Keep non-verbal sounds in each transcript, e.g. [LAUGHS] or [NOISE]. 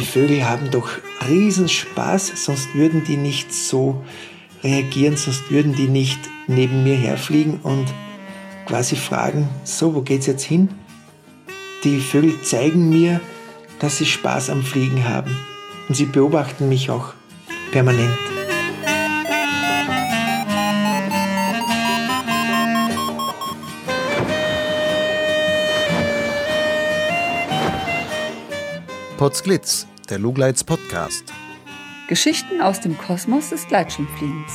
die Vögel haben doch Riesenspaß, sonst würden die nicht so reagieren, sonst würden die nicht neben mir herfliegen und quasi fragen, so, wo geht's jetzt hin? Die Vögel zeigen mir, dass sie Spaß am Fliegen haben und sie beobachten mich auch permanent. Potsglitz, der Lugleits Podcast. Geschichten aus dem Kosmos des Gleitschirmfliegens.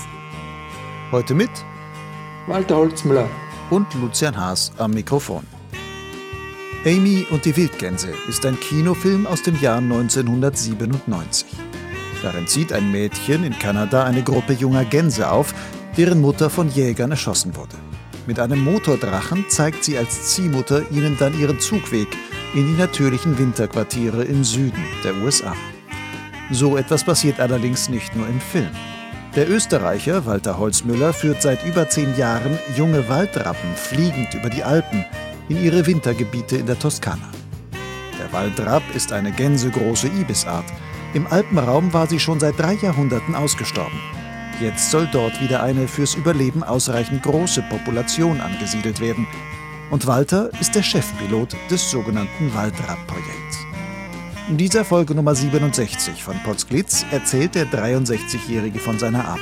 Heute mit Walter Holzmüller und Lucian Haas am Mikrofon. Amy und die Wildgänse ist ein Kinofilm aus dem Jahr 1997. Darin zieht ein Mädchen in Kanada eine Gruppe junger Gänse auf, deren Mutter von Jägern erschossen wurde. Mit einem Motordrachen zeigt sie als Ziehmutter ihnen dann ihren Zugweg in die natürlichen Winterquartiere im Süden der USA. So etwas passiert allerdings nicht nur im Film. Der Österreicher Walter Holzmüller führt seit über zehn Jahren junge Waldrappen fliegend über die Alpen in ihre Wintergebiete in der Toskana. Der Waldrapp ist eine gänsegroße Ibisart. Im Alpenraum war sie schon seit drei Jahrhunderten ausgestorben. Jetzt soll dort wieder eine fürs Überleben ausreichend große Population angesiedelt werden, und Walter ist der Chefpilot des sogenannten Waldrapp-Projekts. In dieser Folge Nummer 67 von Potsglitz erzählt der 63-Jährige von seiner Arbeit.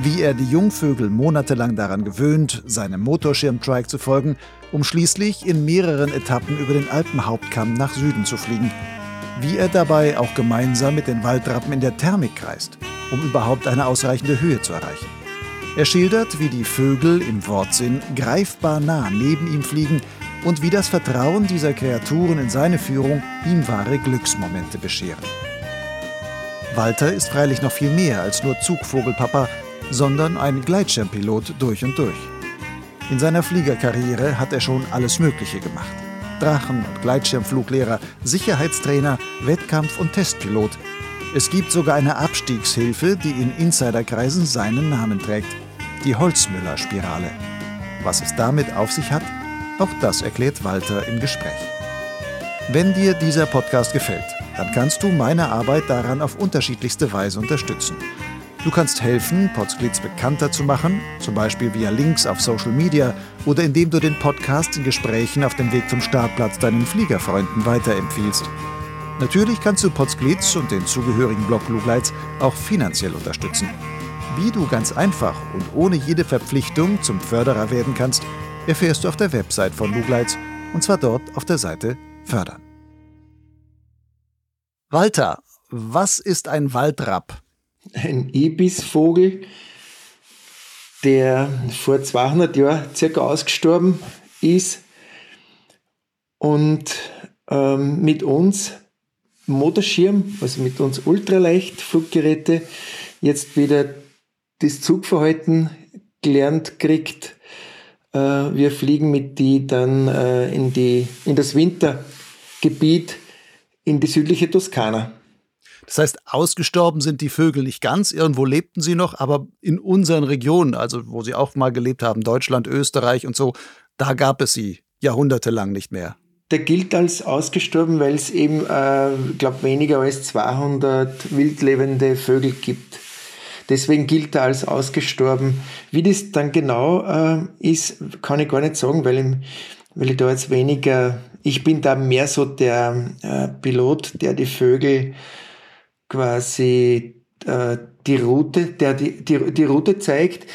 Wie er die Jungvögel monatelang daran gewöhnt, seinem Motorschirmtrike zu folgen, um schließlich in mehreren Etappen über den Alpenhauptkamm nach Süden zu fliegen. Wie er dabei auch gemeinsam mit den Waldrappen in der Thermik kreist, um überhaupt eine ausreichende Höhe zu erreichen. Er schildert, wie die Vögel im Wortsinn greifbar nah neben ihm fliegen und wie das Vertrauen dieser Kreaturen in seine Führung ihm wahre Glücksmomente bescheren. Walter ist freilich noch viel mehr als nur Zugvogelpapa, sondern ein Gleitschirmpilot durch und durch. In seiner Fliegerkarriere hat er schon alles Mögliche gemacht. Drachen- und Gleitschirmfluglehrer, Sicherheitstrainer, Wettkampf- und Testpilot. Es gibt sogar eine Abstiegshilfe, die in Insiderkreisen seinen Namen trägt die Holzmüller-Spirale. Was es damit auf sich hat, auch das erklärt Walter im Gespräch. Wenn dir dieser Podcast gefällt, dann kannst du meine Arbeit daran auf unterschiedlichste Weise unterstützen. Du kannst helfen, Potsglitz bekannter zu machen, zum Beispiel via Links auf Social Media oder indem du den Podcast in Gesprächen auf dem Weg zum Startplatz deinen Fliegerfreunden weiterempfiehlst. Natürlich kannst du Potsglitz und den zugehörigen Blog Lugleits auch finanziell unterstützen. Wie du ganz einfach und ohne jede Verpflichtung zum Förderer werden kannst, erfährst du auf der Website von Lugleitz und zwar dort auf der Seite Fördern. Walter, was ist ein Waldrapp? Ein Ibisvogel, der vor 200 Jahren circa ausgestorben ist und ähm, mit uns Motorschirm, also mit uns Ultraleicht-Fluggeräte, jetzt wieder das Zugverhalten gelernt kriegt. Äh, wir fliegen mit die dann äh, in, die, in das Wintergebiet in die südliche Toskana. Das heißt, ausgestorben sind die Vögel nicht ganz, irgendwo lebten sie noch, aber in unseren Regionen, also wo sie auch mal gelebt haben, Deutschland, Österreich und so, da gab es sie jahrhundertelang nicht mehr. Der gilt als ausgestorben, weil es eben, äh, glaube weniger als 200 wildlebende Vögel gibt. Deswegen gilt er als ausgestorben. Wie das dann genau äh, ist, kann ich gar nicht sagen, weil, ich, weil ich da jetzt weniger, ich bin da mehr so der äh, Pilot, der die Vögel quasi äh, die Route, der die, die, die Route zeigt.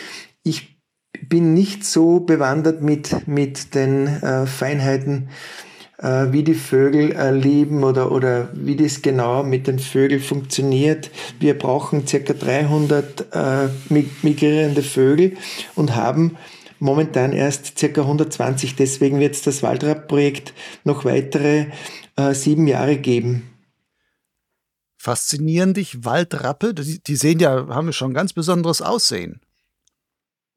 Ich bin nicht so bewandert mit, mit den äh, Feinheiten äh, wie die Vögel äh, leben oder, oder wie das genau mit den Vögeln funktioniert. Wir brauchen circa 300 äh, migrierende Vögel und haben momentan erst circa 120. Deswegen wird es das Waldrapp-Projekt noch weitere äh, sieben Jahre geben. Faszinieren dich Waldrappe? Die, sehen ja, haben schon ganz besonderes Aussehen.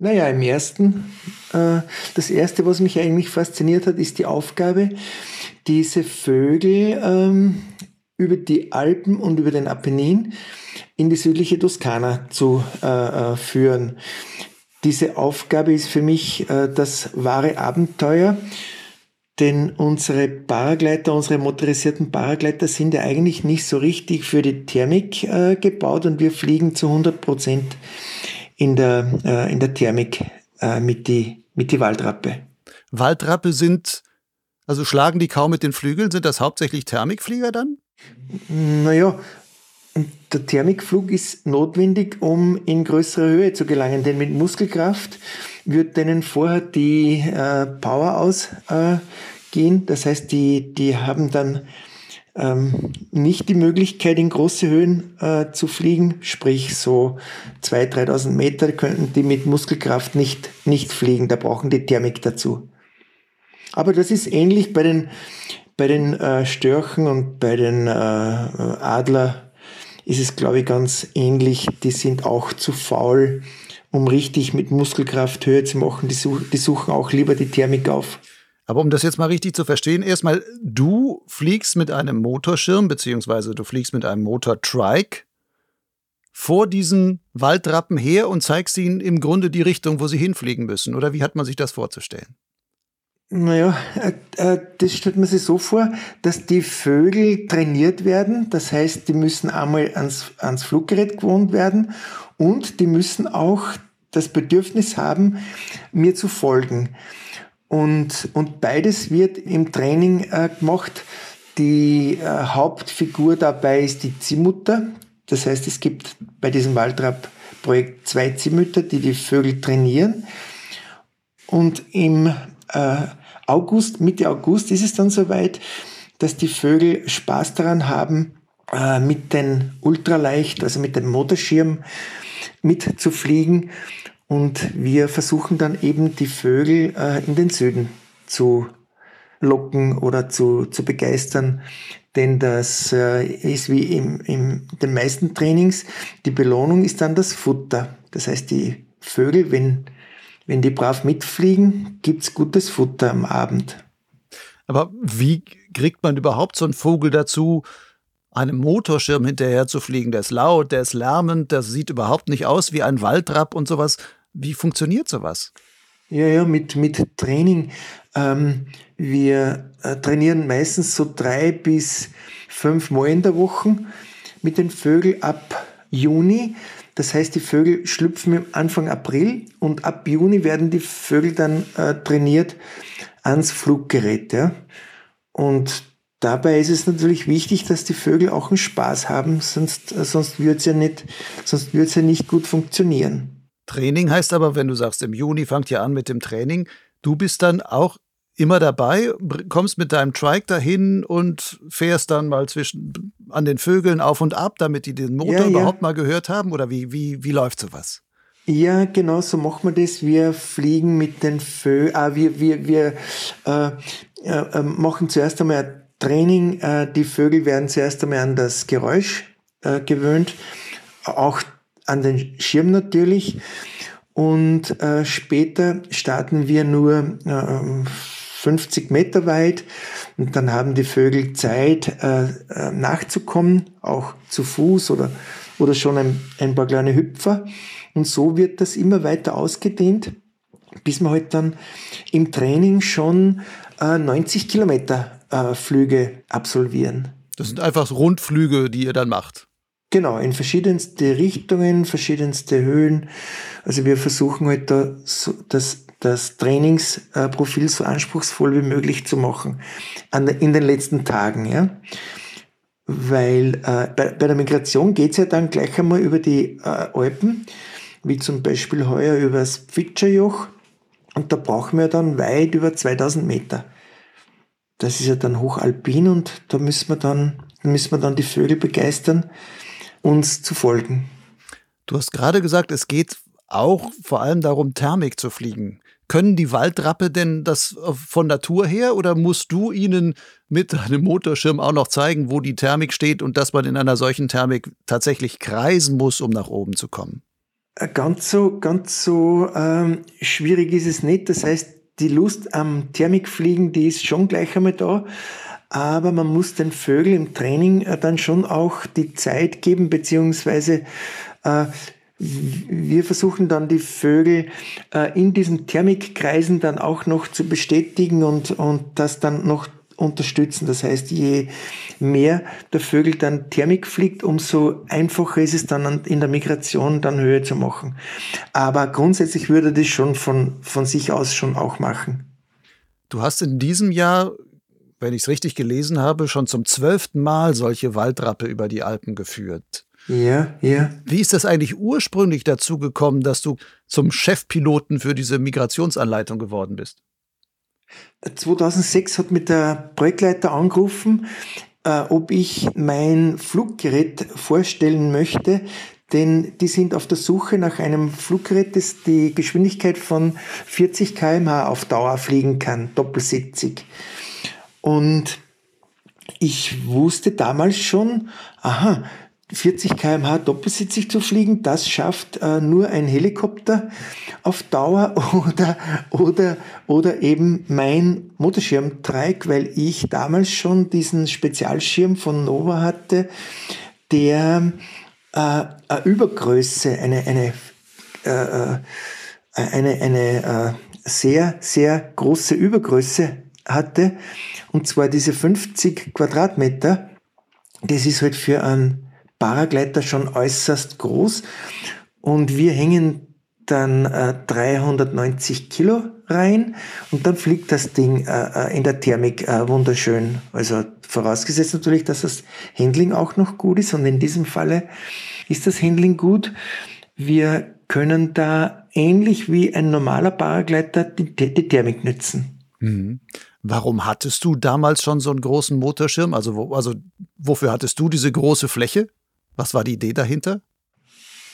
Naja, im ersten, äh, das erste, was mich eigentlich fasziniert hat, ist die Aufgabe, diese Vögel ähm, über die Alpen und über den Apennin in die südliche Toskana zu äh, äh, führen. Diese Aufgabe ist für mich äh, das wahre Abenteuer. denn unsere Paragleiter, unsere motorisierten Paragleiter sind ja eigentlich nicht so richtig für die Thermik äh, gebaut und wir fliegen zu 100 Prozent in der, äh, in der Thermik äh, mit die, mit die Waldrappe. Waldrappe sind, also schlagen die kaum mit den Flügeln, sind das hauptsächlich Thermikflieger dann? Naja, der Thermikflug ist notwendig, um in größere Höhe zu gelangen, denn mit Muskelkraft wird denen vorher die äh, Power ausgehen. Das heißt, die, die haben dann ähm, nicht die Möglichkeit, in große Höhen äh, zu fliegen, sprich so 2.000, 3.000 Meter könnten die mit Muskelkraft nicht, nicht fliegen. Da brauchen die Thermik dazu. Aber das ist ähnlich bei den, bei den äh, Störchen und bei den äh, Adler ist es, glaube ich, ganz ähnlich. Die sind auch zu faul, um richtig mit Muskelkraft Höhe zu machen. Die, such, die suchen auch lieber die Thermik auf. Aber um das jetzt mal richtig zu verstehen, erstmal, du fliegst mit einem Motorschirm, beziehungsweise du fliegst mit einem Motor-Trike vor diesen Waldrappen her und zeigst ihnen im Grunde die Richtung, wo sie hinfliegen müssen. Oder wie hat man sich das vorzustellen? Naja, äh, äh, das stellt man sich so vor, dass die Vögel trainiert werden. Das heißt, die müssen einmal ans, ans Fluggerät gewohnt werden und die müssen auch das Bedürfnis haben, mir zu folgen. Und, und beides wird im Training äh, gemacht. Die äh, Hauptfigur dabei ist die Ziehmutter. Das heißt, es gibt bei diesem Waldrapp-Projekt zwei Ziehmütter, die die Vögel trainieren. Und im äh, August, Mitte August ist es dann soweit, dass die Vögel Spaß daran haben, äh, mit den Ultraleicht, also mit dem Motorschirm mitzufliegen. Und wir versuchen dann eben die Vögel äh, in den Süden zu locken oder zu, zu begeistern. Denn das äh, ist wie in im, den meisten Trainings, die Belohnung ist dann das Futter. Das heißt, die Vögel, wenn wenn die brav mitfliegen, gibt's gutes Futter am Abend. Aber wie kriegt man überhaupt so einen Vogel dazu, einem Motorschirm hinterher zu fliegen? Der ist laut, der ist lärmend, der sieht überhaupt nicht aus wie ein Waldrapp und sowas. Wie funktioniert sowas? Ja, ja, mit, mit Training. Ähm, wir äh, trainieren meistens so drei bis fünf Mal in der Woche mit den Vögeln ab Juni. Das heißt, die Vögel schlüpfen Anfang April und ab Juni werden die Vögel dann äh, trainiert ans Fluggerät. Ja? Und dabei ist es natürlich wichtig, dass die Vögel auch einen Spaß haben, sonst, äh, sonst würde es ja, ja nicht gut funktionieren. Training heißt aber, wenn du sagst, im Juni fangt ihr an mit dem Training, du bist dann auch immer dabei, kommst mit deinem Trike dahin und fährst dann mal zwischen an den Vögeln auf und ab, damit die den Motor ja, ja. überhaupt mal gehört haben? Oder wie, wie, wie läuft sowas? Ja, genau, so machen wir das. Wir fliegen mit den Vögeln, ah, wir, wir, wir äh, äh, machen zuerst einmal ein Training. Äh, die Vögel werden zuerst einmal an das Geräusch äh, gewöhnt, auch an den Schirm natürlich. Und äh, später starten wir nur äh, 50 Meter weit und dann haben die Vögel Zeit äh, äh, nachzukommen, auch zu Fuß oder, oder schon ein, ein paar kleine Hüpfer. Und so wird das immer weiter ausgedehnt, bis wir halt dann im Training schon äh, 90 Kilometer äh, Flüge absolvieren. Das sind einfach Rundflüge, die ihr dann macht. Genau, in verschiedenste Richtungen, verschiedenste Höhen. Also wir versuchen halt da so, das das Trainingsprofil so anspruchsvoll wie möglich zu machen in den letzten Tagen. Ja? Weil äh, bei, bei, der Migration geht es ja dann gleich einmal über die äh, Alpen, wie zum Beispiel heuer über das Pfitscherjoch. Und da brauchen wir dann weit über 2000 Meter. Das ist ja dann hochalpin und da müssen wir dann, müssen wir dann die Vögel begeistern, uns zu folgen. Du hast gerade gesagt, es geht auch vor allem darum, Thermik zu fliegen. Können die Waldrappe denn das äh, von Natur her oder musst du ihnen mit einem Motorschirm auch noch zeigen, wo die Thermik steht und dass man in einer solchen Thermik tatsächlich kreisen muss, um nach oben zu kommen? Äh, ganz so, ganz so ähm, schwierig ist es nicht. Das heißt, die Lust am Thermikfliegen, die ist schon gleich einmal da. Aber man muss den Vögeln im Training äh, dann schon auch die Zeit geben, beziehungsweise äh, wir versuchen dann die Vögel äh, in diesen Thermikkreisen dann auch noch zu bestätigen und, und das dann noch unterstützen. Das heißt, je mehr der Vögel dann Thermik fliegt, umso einfacher ist es dann in der Migration dann Höhe zu machen. Aber grundsätzlich würde das schon von, von sich aus schon auch machen. Du hast in diesem Jahr, wenn ich es richtig gelesen habe, schon zum zwölften Mal solche Waldrappe über die Alpen geführt. Ja, ja. Wie ist das eigentlich ursprünglich dazu gekommen, dass du zum Chefpiloten für diese Migrationsanleitung geworden bist? 2006 hat mich der Projektleiter angerufen, äh, ob ich mein Fluggerät vorstellen möchte, denn die sind auf der Suche nach einem Fluggerät, das die Geschwindigkeit von 40 km/h auf Dauer fliegen kann, doppelsitzig. Und ich wusste damals schon, aha, 40 km/h doppelsitzig zu fliegen, das schafft äh, nur ein Helikopter auf Dauer [LAUGHS] oder, oder, oder eben mein Motorschirmtreik, weil ich damals schon diesen Spezialschirm von Nova hatte, der äh, eine Übergröße, eine, eine, äh, äh eine, eine äh, sehr, sehr große Übergröße hatte, und zwar diese 50 Quadratmeter. Das ist halt für einen Paragleiter schon äußerst groß und wir hängen dann äh, 390 Kilo rein und dann fliegt das Ding äh, äh, in der Thermik äh, wunderschön. Also vorausgesetzt natürlich, dass das Handling auch noch gut ist und in diesem Falle ist das Handling gut. Wir können da ähnlich wie ein normaler Paragleiter die, die Thermik nützen. Mhm. Warum hattest du damals schon so einen großen Motorschirm? Also, wo, also wofür hattest du diese große Fläche? Was war die Idee dahinter?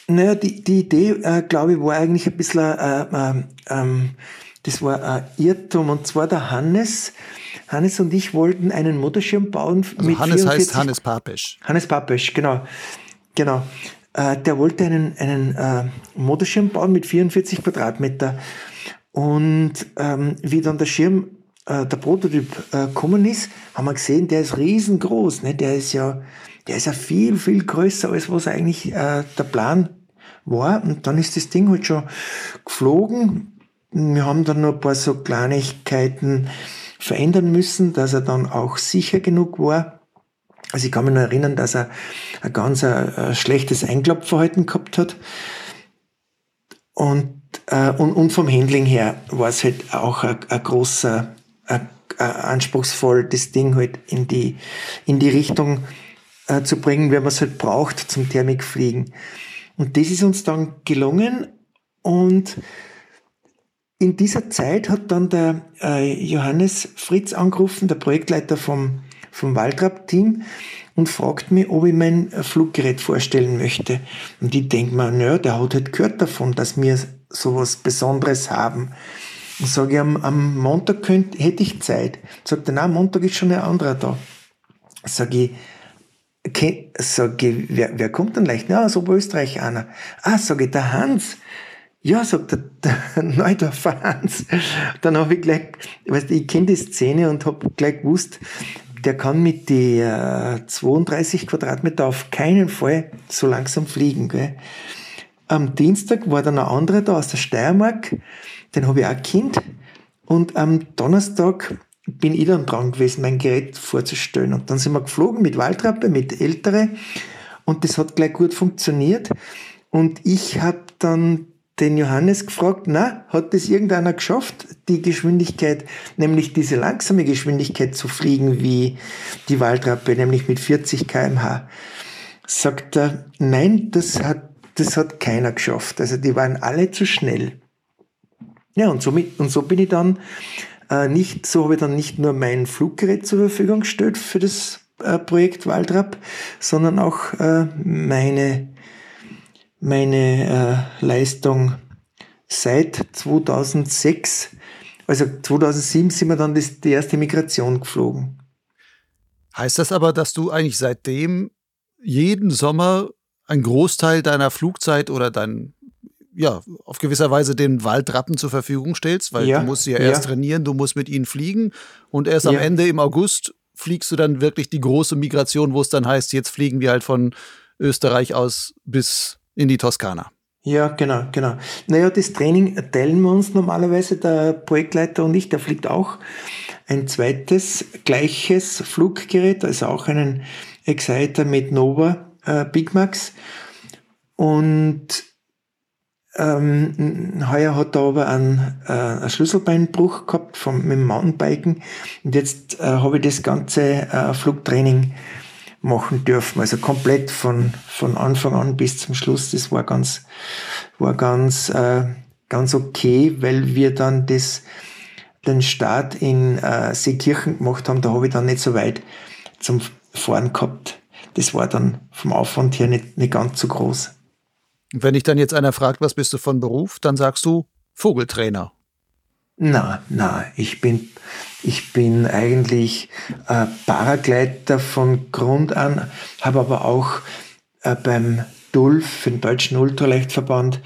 Naja, die, die Idee, äh, glaube ich, war eigentlich ein bisschen, äh, äh, ähm, das war ein Irrtum. Und zwar der Hannes, Hannes und ich wollten einen Motorschirm bauen. Also mit Hannes 44, heißt Hannes Papesch. Hannes Papesch, genau. Genau. Äh, der wollte einen, einen äh, Motorschirm bauen mit 44 Quadratmeter. Und ähm, wie dann der Schirm, äh, der Prototyp äh, gekommen ist, haben wir gesehen, der ist riesengroß. Ne? Der ist ja der ist ja viel, viel größer, als was eigentlich äh, der Plan war. Und dann ist das Ding halt schon geflogen. Wir haben dann noch ein paar so Kleinigkeiten verändern müssen, dass er dann auch sicher genug war. Also ich kann mich noch erinnern, dass er ein ganz äh, ein schlechtes Einklappverhalten gehabt hat. Und, äh, und, und vom Handling her war es halt auch ein, ein großer, anspruchsvoll, das Ding halt in die, in die Richtung äh, zu bringen, wenn man es halt braucht zum Thermikfliegen. Und das ist uns dann gelungen und in dieser Zeit hat dann der äh, Johannes Fritz angerufen, der Projektleiter vom, vom Waldrapp-Team, und fragt mich, ob ich mein Fluggerät vorstellen möchte. Und ich denke mir, naja, der hat halt gehört davon, dass wir sowas Besonderes haben. Und sage ich, am, am Montag könnt, hätte ich Zeit. Sagt er, nein, Montag ist schon ein anderer da. Sage ich, Okay, sage wer, wer kommt denn leicht? Ja, aus Oberösterreich einer. Ah, sage ich, der Hans. Ja, sagt der, der [LAUGHS] Neudorfer Hans. Dann habe ich gleich, weißt du, ich kenne die Szene und habe gleich gewusst, der kann mit die äh, 32 Quadratmeter auf keinen Fall so langsam fliegen. Gell? Am Dienstag war dann ein anderer da aus der Steiermark, den habe ich auch Kind. Und am Donnerstag bin ich dann dran gewesen, mein Gerät vorzustellen. Und dann sind wir geflogen mit Waldrappe, mit Ältere. Und das hat gleich gut funktioniert. Und ich habe dann den Johannes gefragt, na, hat das irgendeiner geschafft, die Geschwindigkeit, nämlich diese langsame Geschwindigkeit zu fliegen wie die Waldrappe, nämlich mit 40 kmh? Sagt er, nein, das hat, das hat keiner geschafft. Also die waren alle zu schnell. Ja, und, somit, und so bin ich dann äh, nicht, so habe ich dann nicht nur mein Fluggerät zur Verfügung gestellt für das äh, Projekt Waldrapp, sondern auch äh, meine, meine äh, Leistung seit 2006. Also 2007 sind wir dann das, die erste Migration geflogen. Heißt das aber, dass du eigentlich seitdem jeden Sommer einen Großteil deiner Flugzeit oder dein ja, auf gewisser Weise den Waldrappen zur Verfügung stellst, weil ja, du musst sie ja, ja erst trainieren, du musst mit ihnen fliegen und erst ja. am Ende im August fliegst du dann wirklich die große Migration, wo es dann heißt, jetzt fliegen wir halt von Österreich aus bis in die Toskana. Ja, genau, genau. Naja, das Training teilen wir uns normalerweise, der Projektleiter und ich, der fliegt auch ein zweites gleiches Fluggerät, also auch einen Exciter mit Nova äh, Big Max. Und ähm, heuer hat er aber einen, äh, einen Schlüsselbeinbruch gehabt vom, mit dem Mountainbiken. Und jetzt äh, habe ich das ganze äh, Flugtraining machen dürfen. Also komplett von, von Anfang an bis zum Schluss. Das war ganz, war ganz, äh, ganz okay, weil wir dann das, den Start in äh, Seekirchen gemacht haben. Da habe ich dann nicht so weit zum Fahren gehabt. Das war dann vom Aufwand her nicht, nicht ganz so groß. Wenn dich dann jetzt einer fragt, was bist du von Beruf, dann sagst du Vogeltrainer. Na, na, ich bin, ich bin eigentlich äh, Paragleiter von Grund an, habe aber auch äh, beim DULF, dem Deutschen Ultraleichtverband,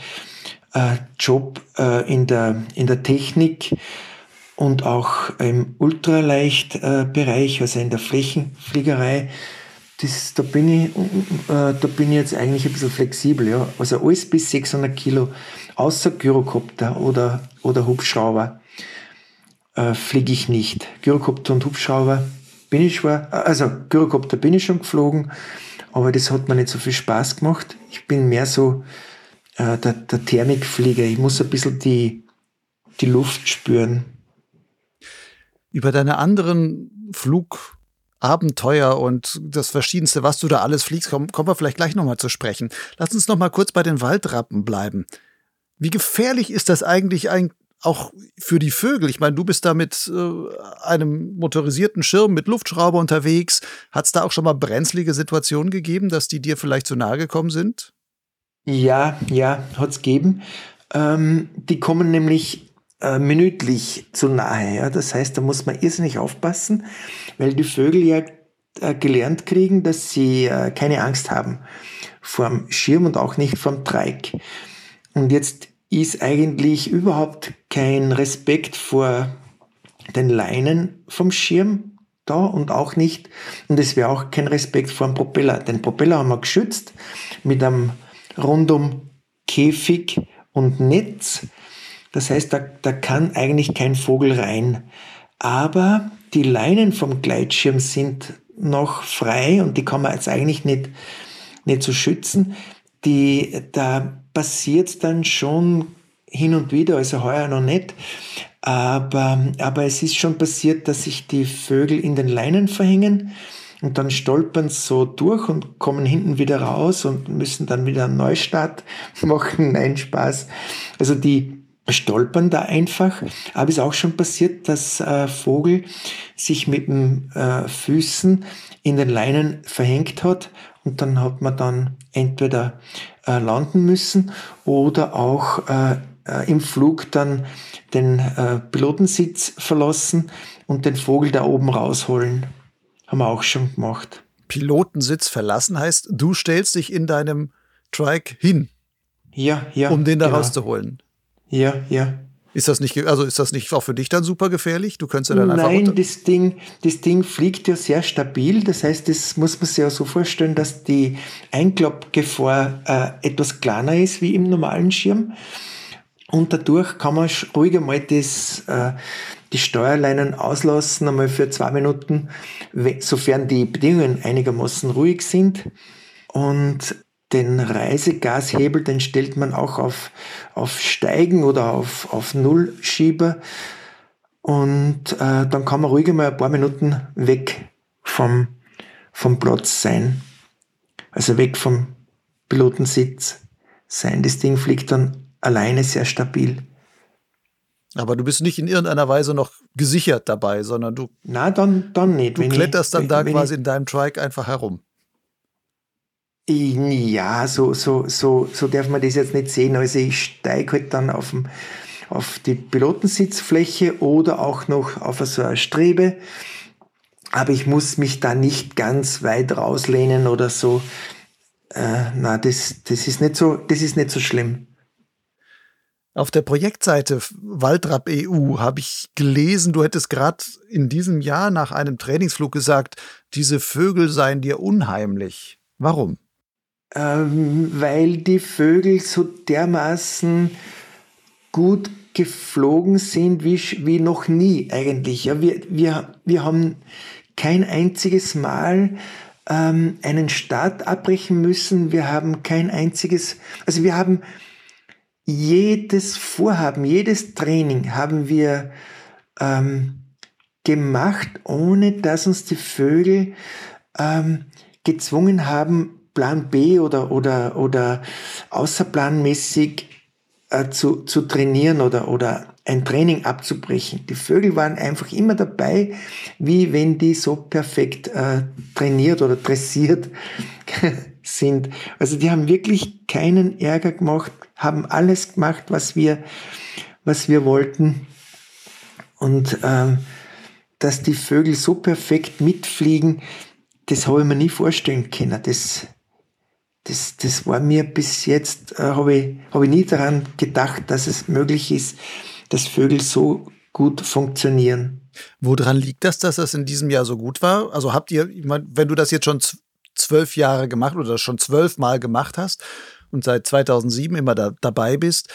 äh, Job äh, in, der, in der Technik und auch im Ultraleichtbereich, also in der Flächenfliegerei. Das, da, bin ich, äh, da bin ich jetzt eigentlich ein bisschen flexibel. Ja. Also alles bis 600 Kilo, außer Gyrokopter oder, oder Hubschrauber äh, fliege ich nicht. Gyrokopter und Hubschrauber bin ich zwar, also Gyrokopter bin ich schon geflogen, aber das hat mir nicht so viel Spaß gemacht. Ich bin mehr so äh, der, der Thermikflieger. Ich muss ein bisschen die, die Luft spüren. Über deine anderen Flugabenteuer und das Verschiedenste, was du da alles fliegst, kommen, kommen wir vielleicht gleich nochmal zu sprechen. Lass uns nochmal kurz bei den Waldrappen bleiben. Wie gefährlich ist das eigentlich ein, auch für die Vögel. Ich meine, du bist da mit äh, einem motorisierten Schirm mit Luftschrauber unterwegs. Hat es da auch schon mal brenzlige Situationen gegeben, dass die dir vielleicht zu nahe gekommen sind? Ja, ja, hat es gegeben. Ähm, die kommen nämlich äh, minütlich zu nahe. Ja? Das heißt, da muss man irrsinnig aufpassen, weil die Vögel ja äh, gelernt kriegen, dass sie äh, keine Angst haben vor dem Schirm und auch nicht vom Dreieck. Und jetzt ist eigentlich überhaupt kein Respekt vor den Leinen vom Schirm da und auch nicht, und es wäre auch kein Respekt vor dem Propeller. Den Propeller haben wir geschützt mit einem rundum Käfig und Netz. Das heißt, da, da kann eigentlich kein Vogel rein. Aber die Leinen vom Gleitschirm sind noch frei und die kann man jetzt eigentlich nicht, nicht so schützen. Die, da passiert dann schon hin und wieder, also heuer noch nicht. Aber, aber es ist schon passiert, dass sich die Vögel in den Leinen verhängen und dann stolpern so durch und kommen hinten wieder raus und müssen dann wieder einen Neustart [LAUGHS] machen. Nein, Spaß. Also die stolpern da einfach. Aber es ist auch schon passiert, dass äh, Vogel sich mit den äh, Füßen in den Leinen verhängt hat und dann hat man dann entweder äh, landen müssen oder auch äh, äh, im Flug dann den äh, Pilotensitz verlassen und den Vogel da oben rausholen. Haben wir auch schon gemacht. Pilotensitz verlassen heißt, du stellst dich in deinem Trike hin. Ja, ja. Um den da genau. rauszuholen. Ja, ja. Ist das nicht, also ist das nicht auch für dich dann super gefährlich? Du könntest ja dann einfach. Nein, das Ding, das Ding fliegt ja sehr stabil. Das heißt, das muss man sich ja so vorstellen, dass die Einklappgefahr äh, etwas kleiner ist wie im normalen Schirm. Und dadurch kann man ruhig einmal das, äh, die Steuerleinen auslassen, einmal für zwei Minuten, sofern die Bedingungen einigermaßen ruhig sind. Und den Reisegashebel, den stellt man auch auf, auf Steigen oder auf, auf Nullschieber. Und äh, dann kann man ruhig mal ein paar Minuten weg vom, vom Platz sein. Also weg vom Pilotensitz sein. Das Ding fliegt dann alleine sehr stabil. Aber du bist nicht in irgendeiner Weise noch gesichert dabei, sondern du. Na, dann, dann nicht. Du kletterst ich, dann da quasi ich, in deinem Trike einfach herum. Ja, so, so, so, so darf man das jetzt nicht sehen. Also ich steige halt dann auf, dem, auf die Pilotensitzfläche oder auch noch auf so eine Strebe. Aber ich muss mich da nicht ganz weit rauslehnen oder so. Äh, na, das, das ist nicht so, das ist nicht so schlimm. Auf der Projektseite Waldrap EU habe ich gelesen, du hättest gerade in diesem Jahr nach einem Trainingsflug gesagt, diese Vögel seien dir unheimlich. Warum? Ähm, weil die Vögel so dermaßen gut geflogen sind wie, wie noch nie eigentlich. Ja, wir, wir, wir haben kein einziges Mal ähm, einen Start abbrechen müssen. Wir haben kein einziges, also wir haben jedes Vorhaben, jedes Training haben wir ähm, gemacht, ohne dass uns die Vögel ähm, gezwungen haben, Plan B oder, oder, oder außerplanmäßig äh, zu, zu trainieren oder, oder ein Training abzubrechen. Die Vögel waren einfach immer dabei, wie wenn die so perfekt äh, trainiert oder dressiert [LAUGHS] sind. Also die haben wirklich keinen Ärger gemacht, haben alles gemacht, was wir, was wir wollten. Und ähm, dass die Vögel so perfekt mitfliegen, das habe ich mir nie vorstellen können. Das, das, das war mir bis jetzt, äh, habe ich, hab ich nie daran gedacht, dass es möglich ist, dass Vögel so gut funktionieren. Woran liegt das, dass das in diesem Jahr so gut war? Also habt ihr, ich mein, wenn du das jetzt schon zwölf Jahre gemacht oder schon zwölf Mal gemacht hast und seit 2007 immer da, dabei bist,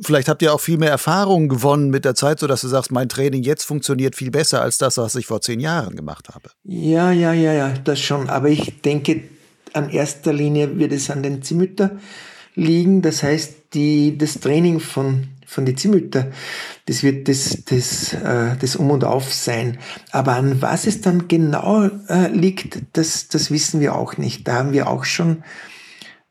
vielleicht habt ihr auch viel mehr Erfahrung gewonnen mit der Zeit, sodass du sagst, mein Training jetzt funktioniert viel besser als das, was ich vor zehn Jahren gemacht habe. Ja, ja, ja, ja, das schon. Aber ich denke, an erster Linie wird es an den Zimüter liegen. Das heißt, die, das Training von, von den Zimüter, das wird das, das, äh, das Um und Auf sein. Aber an was es dann genau äh, liegt, das, das wissen wir auch nicht. Da haben wir auch schon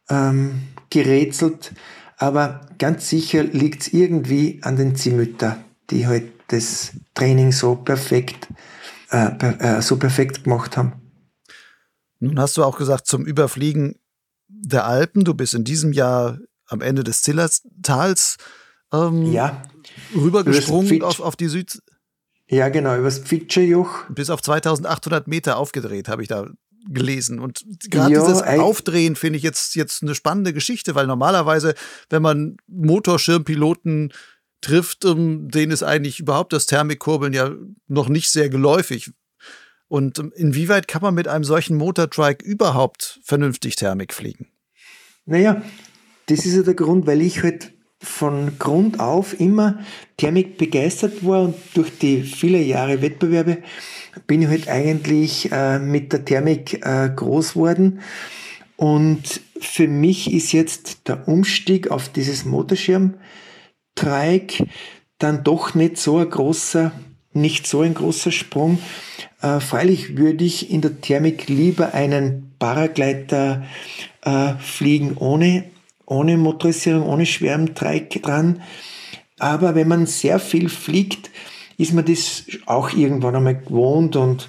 ähm, gerätselt. Aber ganz sicher liegt es irgendwie an den Zimüter, die halt das Training so perfekt, äh, per, äh, so perfekt gemacht haben. Nun hast du auch gesagt, zum Überfliegen der Alpen, du bist in diesem Jahr am Ende des Zillertals ähm, ja. rübergesprungen auf, auf die Süd. Ja, genau, übers Pfitscherjoch. Bis auf 2800 Meter aufgedreht, habe ich da gelesen. Und gerade dieses Aufdrehen finde ich jetzt, jetzt eine spannende Geschichte, weil normalerweise, wenn man Motorschirmpiloten trifft, um, ähm, denen ist eigentlich überhaupt das Thermikkurbeln ja noch nicht sehr geläufig. Und inwieweit kann man mit einem solchen Motortrike überhaupt vernünftig Thermik fliegen? Naja, das ist ja der Grund, weil ich halt von Grund auf immer Thermik begeistert war und durch die viele Jahre Wettbewerbe bin ich halt eigentlich äh, mit der Thermik äh, groß worden. Und für mich ist jetzt der Umstieg auf dieses Motorschirm-Trike dann doch nicht so ein großer, nicht so ein großer Sprung. Äh, freilich würde ich in der Thermik lieber einen Paragleiter äh, fliegen ohne, ohne Motorisierung, ohne Schwärmtrike dran. Aber wenn man sehr viel fliegt, ist man das auch irgendwann einmal gewohnt und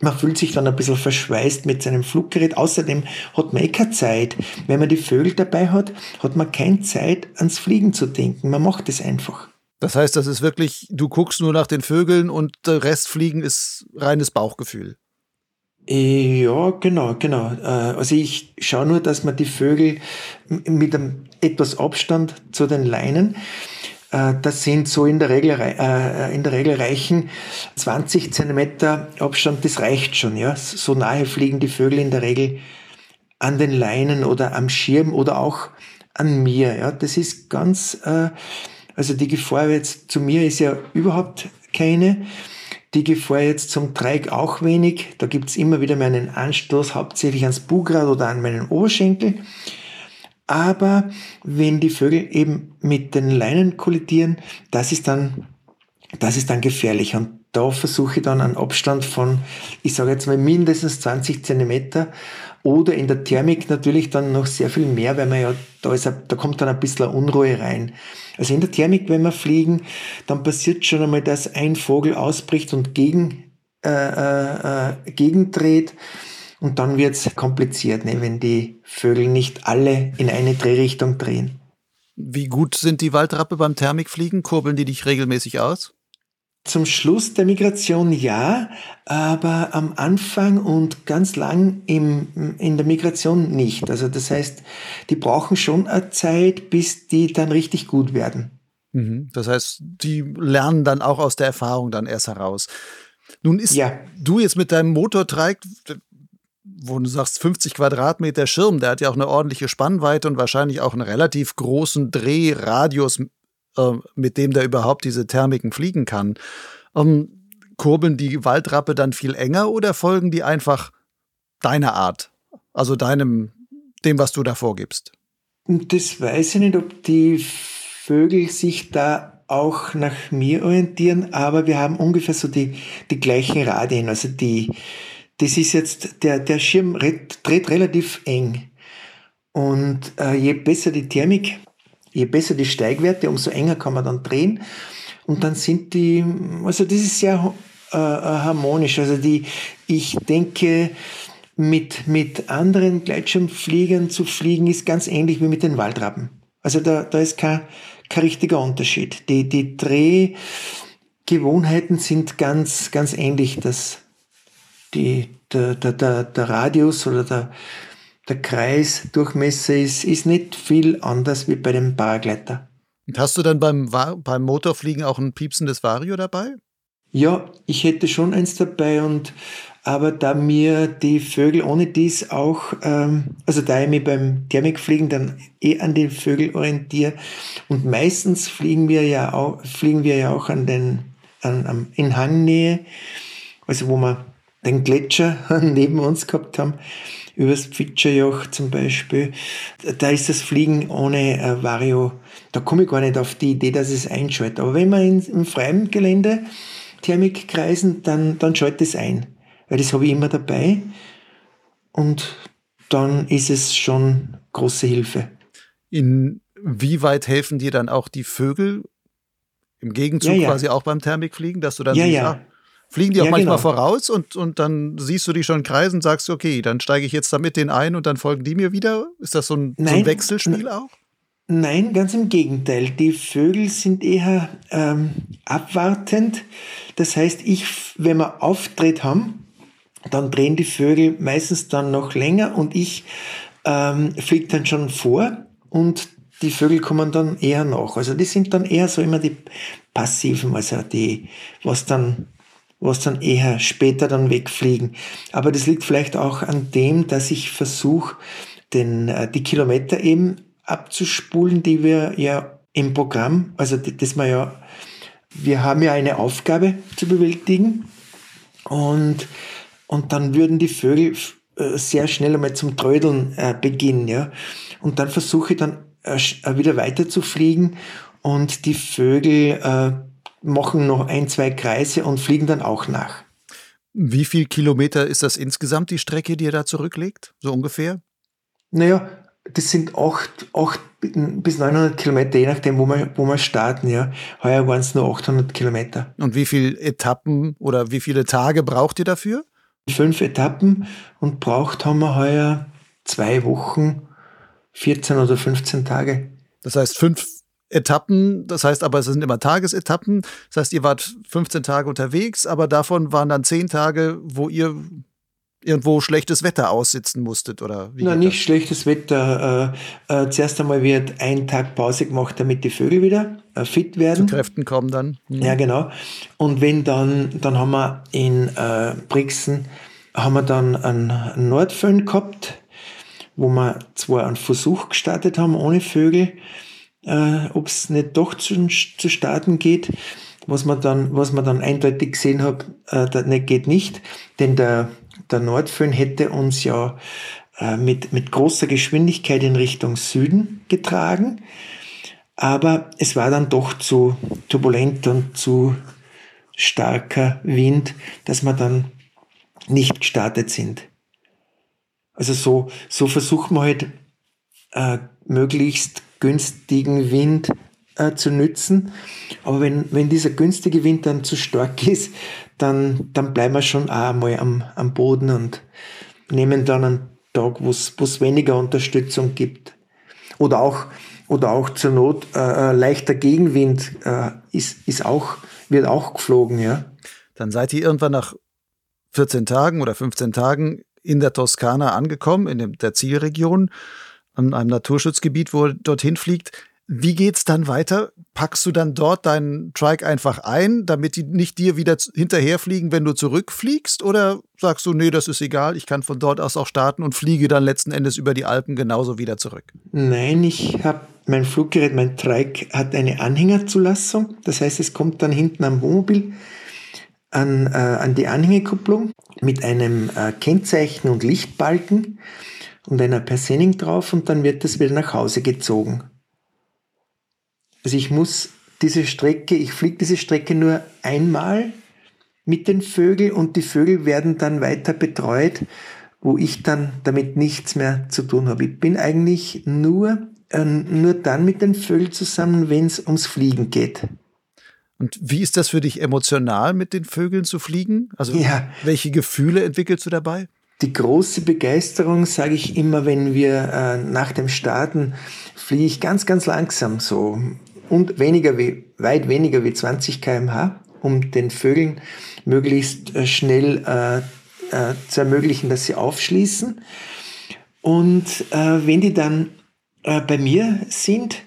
man fühlt sich dann ein bisschen verschweißt mit seinem Fluggerät. Außerdem hat man eh keine Zeit. Wenn man die Vögel dabei hat, hat man keine Zeit, ans Fliegen zu denken. Man macht es einfach. Das heißt, das ist wirklich, du guckst nur nach den Vögeln und der Rest Fliegen ist reines Bauchgefühl. Ja, genau, genau. Äh, also ich schaue nur, dass man die Vögel mit einem etwas Abstand zu den Leinen äh, das sind so in der Regel, äh, in der Regel reichen 20 Zentimeter Abstand, das reicht schon, ja. So nahe fliegen die Vögel in der Regel an den Leinen oder am Schirm oder auch an mir, ja. Das ist ganz, äh, also die Gefahr jetzt zu mir ist ja überhaupt keine. Die Gefahr jetzt zum Dreieck auch wenig. Da gibt's immer wieder meinen Anstoß, hauptsächlich ans Bugrad oder an meinen Oberschenkel. Aber wenn die Vögel eben mit den Leinen kollidieren, das ist dann, das ist dann gefährlich. Und da versuche ich dann einen Abstand von, ich sage jetzt mal mindestens 20 Zentimeter oder in der Thermik natürlich dann noch sehr viel mehr, weil man ja, da, ist, da kommt dann ein bisschen Unruhe rein. Also in der Thermik, wenn wir fliegen, dann passiert schon einmal, dass ein Vogel ausbricht und gegen, äh, äh, äh gegendreht. Und dann wird es kompliziert, ne, wenn die Vögel nicht alle in eine Drehrichtung drehen. Wie gut sind die Waldrappe beim Thermikfliegen? Kurbeln die dich regelmäßig aus? Zum Schluss der Migration ja, aber am Anfang und ganz lang im, in der Migration nicht. Also das heißt, die brauchen schon eine Zeit, bis die dann richtig gut werden. Mhm. Das heißt, die lernen dann auch aus der Erfahrung dann erst heraus. Nun ist ja. du jetzt mit deinem Motortrike, wo du sagst 50 Quadratmeter Schirm, der hat ja auch eine ordentliche Spannweite und wahrscheinlich auch einen relativ großen Drehradius, mit dem der überhaupt diese Thermiken fliegen kann. Ähm, kurbeln die Waldrappe dann viel enger oder folgen die einfach deiner Art? Also deinem, dem, was du da vorgibst? Das weiß ich nicht, ob die Vögel sich da auch nach mir orientieren, aber wir haben ungefähr so die, die gleichen Radien. Also die, das ist jetzt, der, der Schirm dreht, dreht relativ eng. Und äh, je besser die Thermik, je besser die Steigwerte, umso enger kann man dann drehen. Und dann sind die, also das ist sehr äh, äh harmonisch. Also die, ich denke, mit, mit anderen Gleitschirmfliegern zu fliegen ist ganz ähnlich wie mit den Waldrappen. Also da, da ist kein, kein richtiger Unterschied. Die, die Drehgewohnheiten sind ganz, ganz ähnlich. Das, die, der, der, der, der Radius oder der, der Kreisdurchmesser ist, ist nicht viel anders wie bei dem Paragleiter. Und hast du dann beim, beim Motorfliegen auch ein piepsendes Vario dabei? Ja, ich hätte schon eins dabei und aber da mir die Vögel ohne dies auch, ähm, also da ich mich beim Thermikfliegen dann eh an den Vögel orientiere und meistens fliegen wir ja auch, fliegen wir ja auch an den, an, an, in Hangnähe, also wo wir den Gletscher [LAUGHS] neben uns gehabt haben, übers Pfitscherjoch zum Beispiel, da ist das Fliegen ohne äh, Vario, da komme ich gar nicht auf die Idee, dass es einschaltet. Aber wenn man in, im freien Gelände Thermik kreisen, dann, dann schaltet es ein. Weil das habe ich immer dabei. Und dann ist es schon große Hilfe. Inwieweit helfen dir dann auch die Vögel im Gegenzug ja, ja. quasi auch beim Thermikfliegen, dass du dann ja, siehst, ja. Fliegen die auch manchmal genau. voraus und, und dann siehst du die schon kreisen und sagst, okay, dann steige ich jetzt da mit denen ein und dann folgen die mir wieder? Ist das so ein, Nein, so ein Wechselspiel auch? Nein, ganz im Gegenteil. Die Vögel sind eher ähm, abwartend. Das heißt, ich, wenn wir Auftritt haben, dann drehen die Vögel meistens dann noch länger und ich ähm, fliege dann schon vor und die Vögel kommen dann eher nach. Also die sind dann eher so immer die passiven, also die, was dann, was dann eher später dann wegfliegen. Aber das liegt vielleicht auch an dem, dass ich versuche, den, äh, die Kilometer eben abzuspulen, die wir ja im Programm, also das wir ja, wir haben ja eine Aufgabe zu bewältigen und, und dann würden die Vögel äh, sehr schnell einmal zum Trödeln äh, beginnen, ja. Und dann versuche ich dann wieder weiter zu fliegen und die Vögel äh, machen noch ein, zwei Kreise und fliegen dann auch nach. Wie viel Kilometer ist das insgesamt, die Strecke, die ihr da zurücklegt? So ungefähr? Naja, das sind 8, 8 bis 900 Kilometer, je nachdem, wo wir, wo wir starten. Ja. Heuer waren es nur 800 Kilometer. Und wie viele Etappen oder wie viele Tage braucht ihr dafür? Fünf Etappen und braucht haben wir heuer zwei Wochen, 14 oder 15 Tage. Das heißt fünf Etappen, das heißt aber, es sind immer Tagesetappen. Das heißt, ihr wart 15 Tage unterwegs, aber davon waren dann 10 Tage, wo ihr irgendwo schlechtes Wetter aussitzen musstet oder wie? Na, nicht das? schlechtes Wetter. Äh, äh, zuerst einmal wird ein Tag Pause gemacht, damit die Vögel wieder äh, fit werden. Zu Kräften kommen dann. Mhm. Ja, genau. Und wenn dann, dann haben wir in äh, Brixen haben wir dann einen Nordföhn gehabt, wo wir zwar einen Versuch gestartet haben ohne Vögel, äh, ob es nicht doch zu, zu starten geht. Was man dann, was man dann eindeutig gesehen hat, äh, das geht nicht, denn der der Nordföhn hätte uns ja äh, mit, mit großer Geschwindigkeit in Richtung Süden getragen. Aber es war dann doch zu turbulent und zu starker Wind, dass wir dann nicht gestartet sind. Also so, so versucht man halt äh, möglichst günstigen Wind äh, zu nützen. Aber wenn, wenn dieser günstige Wind dann zu stark ist, dann, dann bleiben wir schon auch einmal am, am Boden und nehmen dann einen Tag, wo es weniger Unterstützung gibt. Oder auch, oder auch zur Not äh, äh, leichter Gegenwind äh, ist, ist auch, wird auch geflogen, ja. Dann seid ihr irgendwann nach 14 Tagen oder 15 Tagen in der Toskana angekommen, in der Zielregion, an einem Naturschutzgebiet, wo er dorthin fliegt. Wie geht's dann weiter? Packst du dann dort deinen Trike einfach ein, damit die nicht dir wieder hinterherfliegen, wenn du zurückfliegst? Oder sagst du, nee, das ist egal, ich kann von dort aus auch starten und fliege dann letzten Endes über die Alpen genauso wieder zurück? Nein, ich habe mein Fluggerät, mein Trike hat eine Anhängerzulassung. Das heißt, es kommt dann hinten am Wohnmobil an, äh, an die Anhängekupplung mit einem äh, Kennzeichen und Lichtbalken und einer Persenning drauf und dann wird das wieder nach Hause gezogen. Also ich muss diese Strecke, ich fliege diese Strecke nur einmal mit den Vögeln und die Vögel werden dann weiter betreut, wo ich dann damit nichts mehr zu tun habe. Ich bin eigentlich nur, äh, nur dann mit den Vögeln zusammen, wenn es ums Fliegen geht. Und wie ist das für dich emotional, mit den Vögeln zu fliegen? Also ja. welche Gefühle entwickelst du dabei? Die große Begeisterung sage ich immer, wenn wir äh, nach dem Starten fliege ich ganz, ganz langsam so und weniger wie, weit weniger wie 20 kmh, um den Vögeln möglichst äh, schnell äh, äh, zu ermöglichen, dass sie aufschließen. Und äh, wenn die dann äh, bei mir sind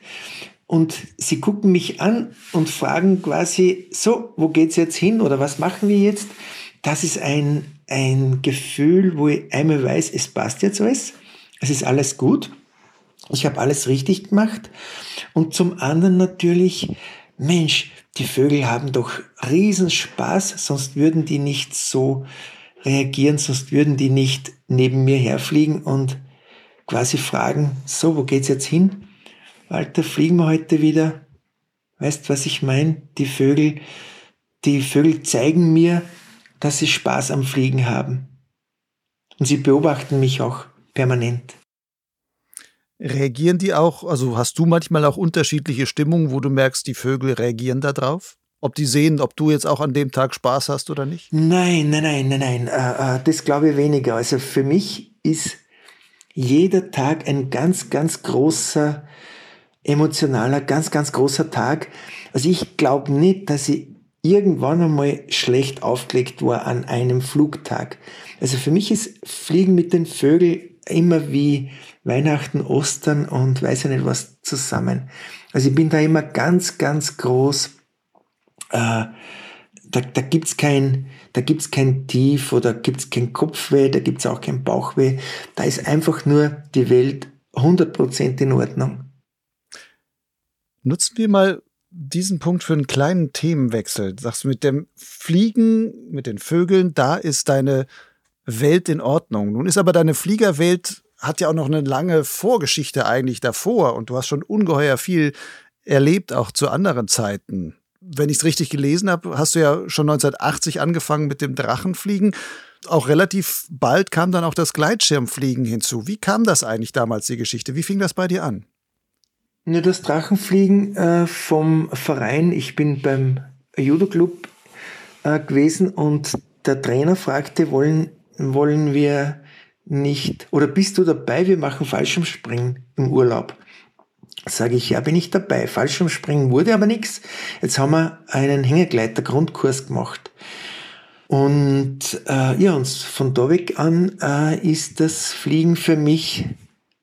und sie gucken mich an und fragen quasi, so, wo geht's jetzt hin oder was machen wir jetzt? Das ist ein, ein Gefühl, wo ich einmal weiß, es passt jetzt alles, es ist alles gut ich habe alles richtig gemacht. Und zum anderen natürlich, Mensch, die Vögel haben doch Riesenspaß, sonst würden die nicht so reagieren, sonst würden die nicht neben mir herfliegen und quasi fragen, so, wo geht's jetzt hin? Walter, fliegen wir heute wieder? Weißt, was ich meine? Die Vögel, die Vögel zeigen mir, dass sie Spaß am Fliegen haben. Und sie beobachten mich auch permanent. Reagieren die auch, also hast du manchmal auch unterschiedliche Stimmungen, wo du merkst, die Vögel reagieren da drauf? Ob die sehen, ob du jetzt auch an dem Tag Spaß hast oder nicht? Nein, nein, nein, nein, nein. Äh, äh, das glaube ich weniger. Also für mich ist jeder Tag ein ganz, ganz großer, emotionaler, ganz, ganz großer Tag. Also ich glaube nicht, dass ich irgendwann einmal schlecht aufgelegt war an einem Flugtag. Also für mich ist Fliegen mit den Vögeln immer wie Weihnachten, Ostern und weiß ja nicht was zusammen. Also ich bin da immer ganz, ganz groß. Äh, da, da gibt's kein, kein Tief oder gibt's kein Kopfweh, da gibt's auch kein Bauchweh. Da ist einfach nur die Welt 100% in Ordnung. Nutzen wir mal diesen Punkt für einen kleinen Themenwechsel. Sagst du, mit dem Fliegen, mit den Vögeln, da ist deine Welt in Ordnung. Nun ist aber deine Fliegerwelt hat ja auch noch eine lange Vorgeschichte eigentlich davor und du hast schon ungeheuer viel erlebt, auch zu anderen Zeiten. Wenn ich es richtig gelesen habe, hast du ja schon 1980 angefangen mit dem Drachenfliegen. Auch relativ bald kam dann auch das Gleitschirmfliegen hinzu. Wie kam das eigentlich damals, die Geschichte? Wie fing das bei dir an? Ja, das Drachenfliegen äh, vom Verein, ich bin beim Judo-Club äh, gewesen und der Trainer fragte, wollen, wollen wir nicht, oder bist du dabei, wir machen Fallschirmspringen im Urlaub. Sage ich, ja, bin ich dabei. Fallschirmspringen wurde aber nichts. Jetzt haben wir einen Hängegleiter-Grundkurs gemacht. Und äh, ja, und von da weg an äh, ist das Fliegen für mich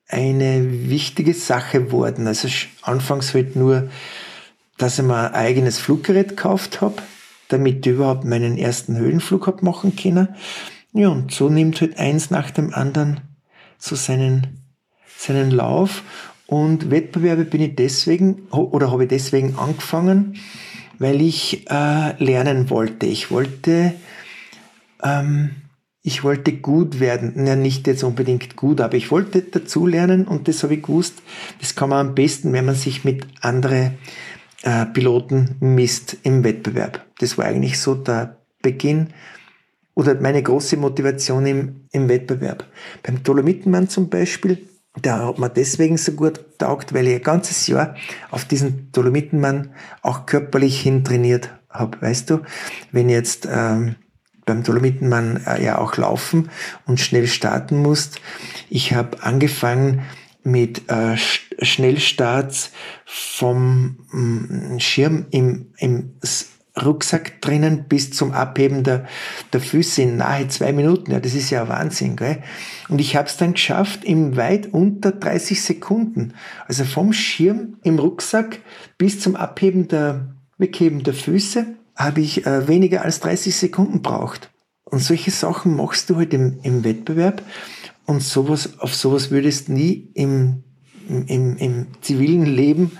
eine wichtige Sache geworden. Also anfangs halt nur, dass ich mir ein eigenes Fluggerät gekauft habe, damit ich überhaupt meinen ersten Höhenflug hab machen können. Ja, und so nimmt halt eins nach dem anderen so seinen, seinen Lauf. Und Wettbewerbe bin ich deswegen, oder habe ich deswegen angefangen, weil ich äh, lernen wollte. Ich wollte, ähm, ich wollte gut werden. Ja, nicht jetzt unbedingt gut, aber ich wollte dazu lernen und das habe ich gewusst. Das kann man am besten, wenn man sich mit anderen äh, Piloten misst im Wettbewerb. Das war eigentlich so der Beginn oder meine große Motivation im, im Wettbewerb. Beim Dolomitenmann zum Beispiel, der hat mir deswegen so gut taugt, weil ich ein ganzes Jahr auf diesen Dolomitenmann auch körperlich hin trainiert habe. Weißt du, wenn jetzt ähm, beim Dolomitenmann äh, ja auch laufen und schnell starten musst. Ich habe angefangen mit äh, Schnellstarts vom mm, Schirm im, im Rucksack drinnen bis zum Abheben der, der Füße in nahe zwei Minuten. Ja, das ist ja Wahnsinn. Gell? Und ich habe es dann geschafft in weit unter 30 Sekunden. Also vom Schirm im Rucksack bis zum Abheben der, Wegheben der Füße habe ich äh, weniger als 30 Sekunden braucht. Und solche Sachen machst du halt im, im Wettbewerb. Und sowas, auf sowas würdest nie im, im, im zivilen Leben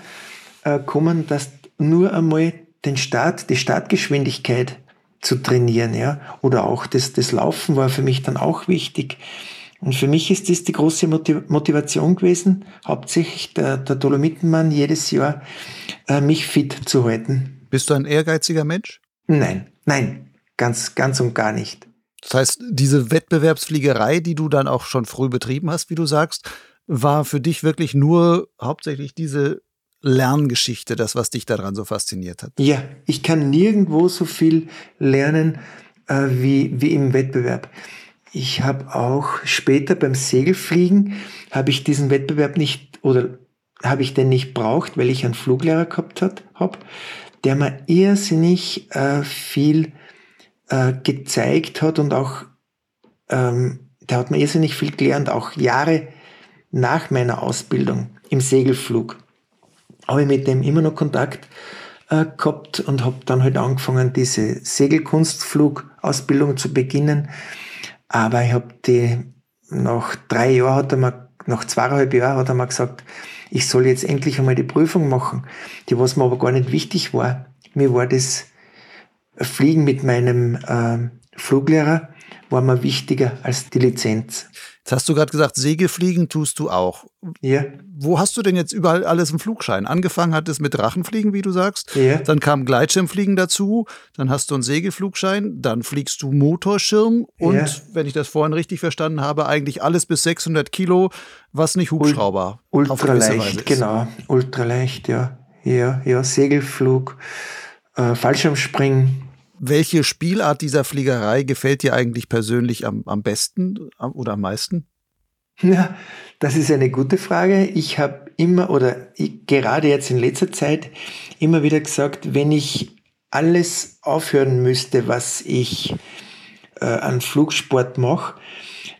äh, kommen, dass nur einmal den Start, die Startgeschwindigkeit zu trainieren, ja. Oder auch das, das Laufen war für mich dann auch wichtig. Und für mich ist das die große Motivation gewesen, hauptsächlich der, der Dolomitenmann jedes Jahr, äh, mich fit zu halten. Bist du ein ehrgeiziger Mensch? Nein, nein, ganz, ganz und gar nicht. Das heißt, diese Wettbewerbsfliegerei, die du dann auch schon früh betrieben hast, wie du sagst, war für dich wirklich nur hauptsächlich diese Lerngeschichte, das, was dich daran so fasziniert hat. Ja, ich kann nirgendwo so viel lernen äh, wie, wie im Wettbewerb. Ich habe auch später beim Segelfliegen, habe ich diesen Wettbewerb nicht oder habe ich den nicht braucht, weil ich einen Fluglehrer gehabt habe, der mir irrsinnig äh, viel äh, gezeigt hat und auch, ähm, der hat mir irrsinnig viel gelernt, auch Jahre nach meiner Ausbildung im Segelflug habe ich mit dem immer noch Kontakt äh, gehabt und habe dann halt angefangen, diese Segelkunstflugausbildung zu beginnen. Aber ich habe die nach drei Jahren nach zweieinhalb Jahren hat er mir gesagt, ich soll jetzt endlich einmal die Prüfung machen, die was mir aber gar nicht wichtig war. Mir war das Fliegen mit meinem äh, Fluglehrer war mir wichtiger als die Lizenz. Jetzt hast du gerade gesagt, Segelfliegen tust du auch. Ja. Wo hast du denn jetzt überall alles im Flugschein? Angefangen hat es mit Drachenfliegen, wie du sagst. Ja. Dann kam Gleitschirmfliegen dazu. Dann hast du einen Segelflugschein. Dann fliegst du Motorschirm. Und, Ja. wenn ich das vorhin richtig verstanden habe, eigentlich alles bis 600 Kilo, was nicht Hubschrauber Weise Ultraleicht, genau. Ultraleicht, ja. Ja, ja, Segelflug, äh, Fallschirmspringen. Welche Spielart dieser Fliegerei gefällt dir eigentlich persönlich am, am besten am- oder am meisten? Ja, das ist eine gute Frage. Ich habe immer oder ich, gerade jetzt in letzter Zeit immer wieder gesagt, wenn ich alles aufhören müsste, was ich äh, an Flugsport mache,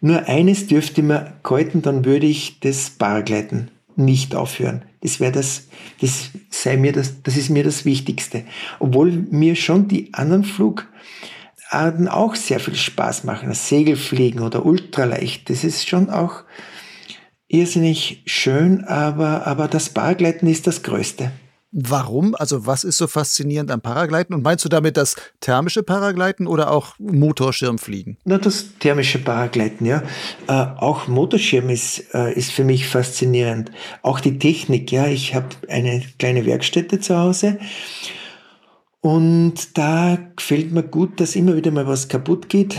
nur eines dürfte mir kalten, dann würde ich das Paragleiten nicht aufhören. Das wäre das, das sei mir das, das ist mir das Wichtigste. Obwohl mir schon die anderen Flugarten auch sehr viel Spaß machen. Das Segelfliegen oder Ultraleicht, das ist schon auch irrsinnig schön, aber, aber das Paragleiten ist das Größte. Warum? Also was ist so faszinierend am Paragleiten? Und meinst du damit das thermische Paragleiten oder auch Motorschirmfliegen? Na, das thermische Paragleiten, ja. Äh, auch Motorschirm ist, äh, ist für mich faszinierend. Auch die Technik, ja. Ich habe eine kleine Werkstätte zu Hause und da gefällt mir gut, dass immer wieder mal was kaputt geht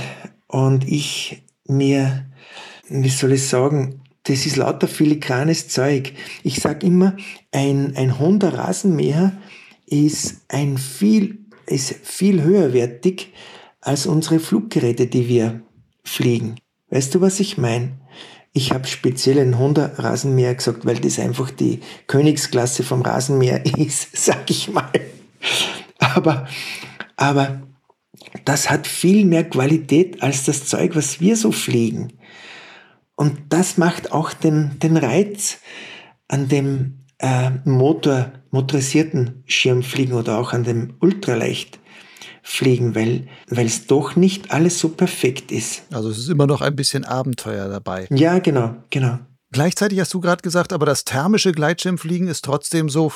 und ich mir, wie soll ich sagen, das ist lauter filigranes Zeug. Ich sag immer, ein, ein Honda Rasenmäher ist ein viel, ist viel höherwertig als unsere Fluggeräte, die wir fliegen. Weißt du, was ich meine? Ich habe speziell einen Honda Rasenmäher gesagt, weil das einfach die Königsklasse vom Rasenmäher [LAUGHS] ist, sag ich mal. Aber, aber das hat viel mehr Qualität als das Zeug, was wir so fliegen. Und das macht auch den, den Reiz an dem äh, Motor, motorisierten Schirmfliegen oder auch an dem Ultraleichtfliegen, weil weil es doch nicht alles so perfekt ist. Also es ist immer noch ein bisschen Abenteuer dabei. Ja, genau, genau. Gleichzeitig hast du gerade gesagt, aber das thermische Gleitschirmfliegen ist trotzdem so,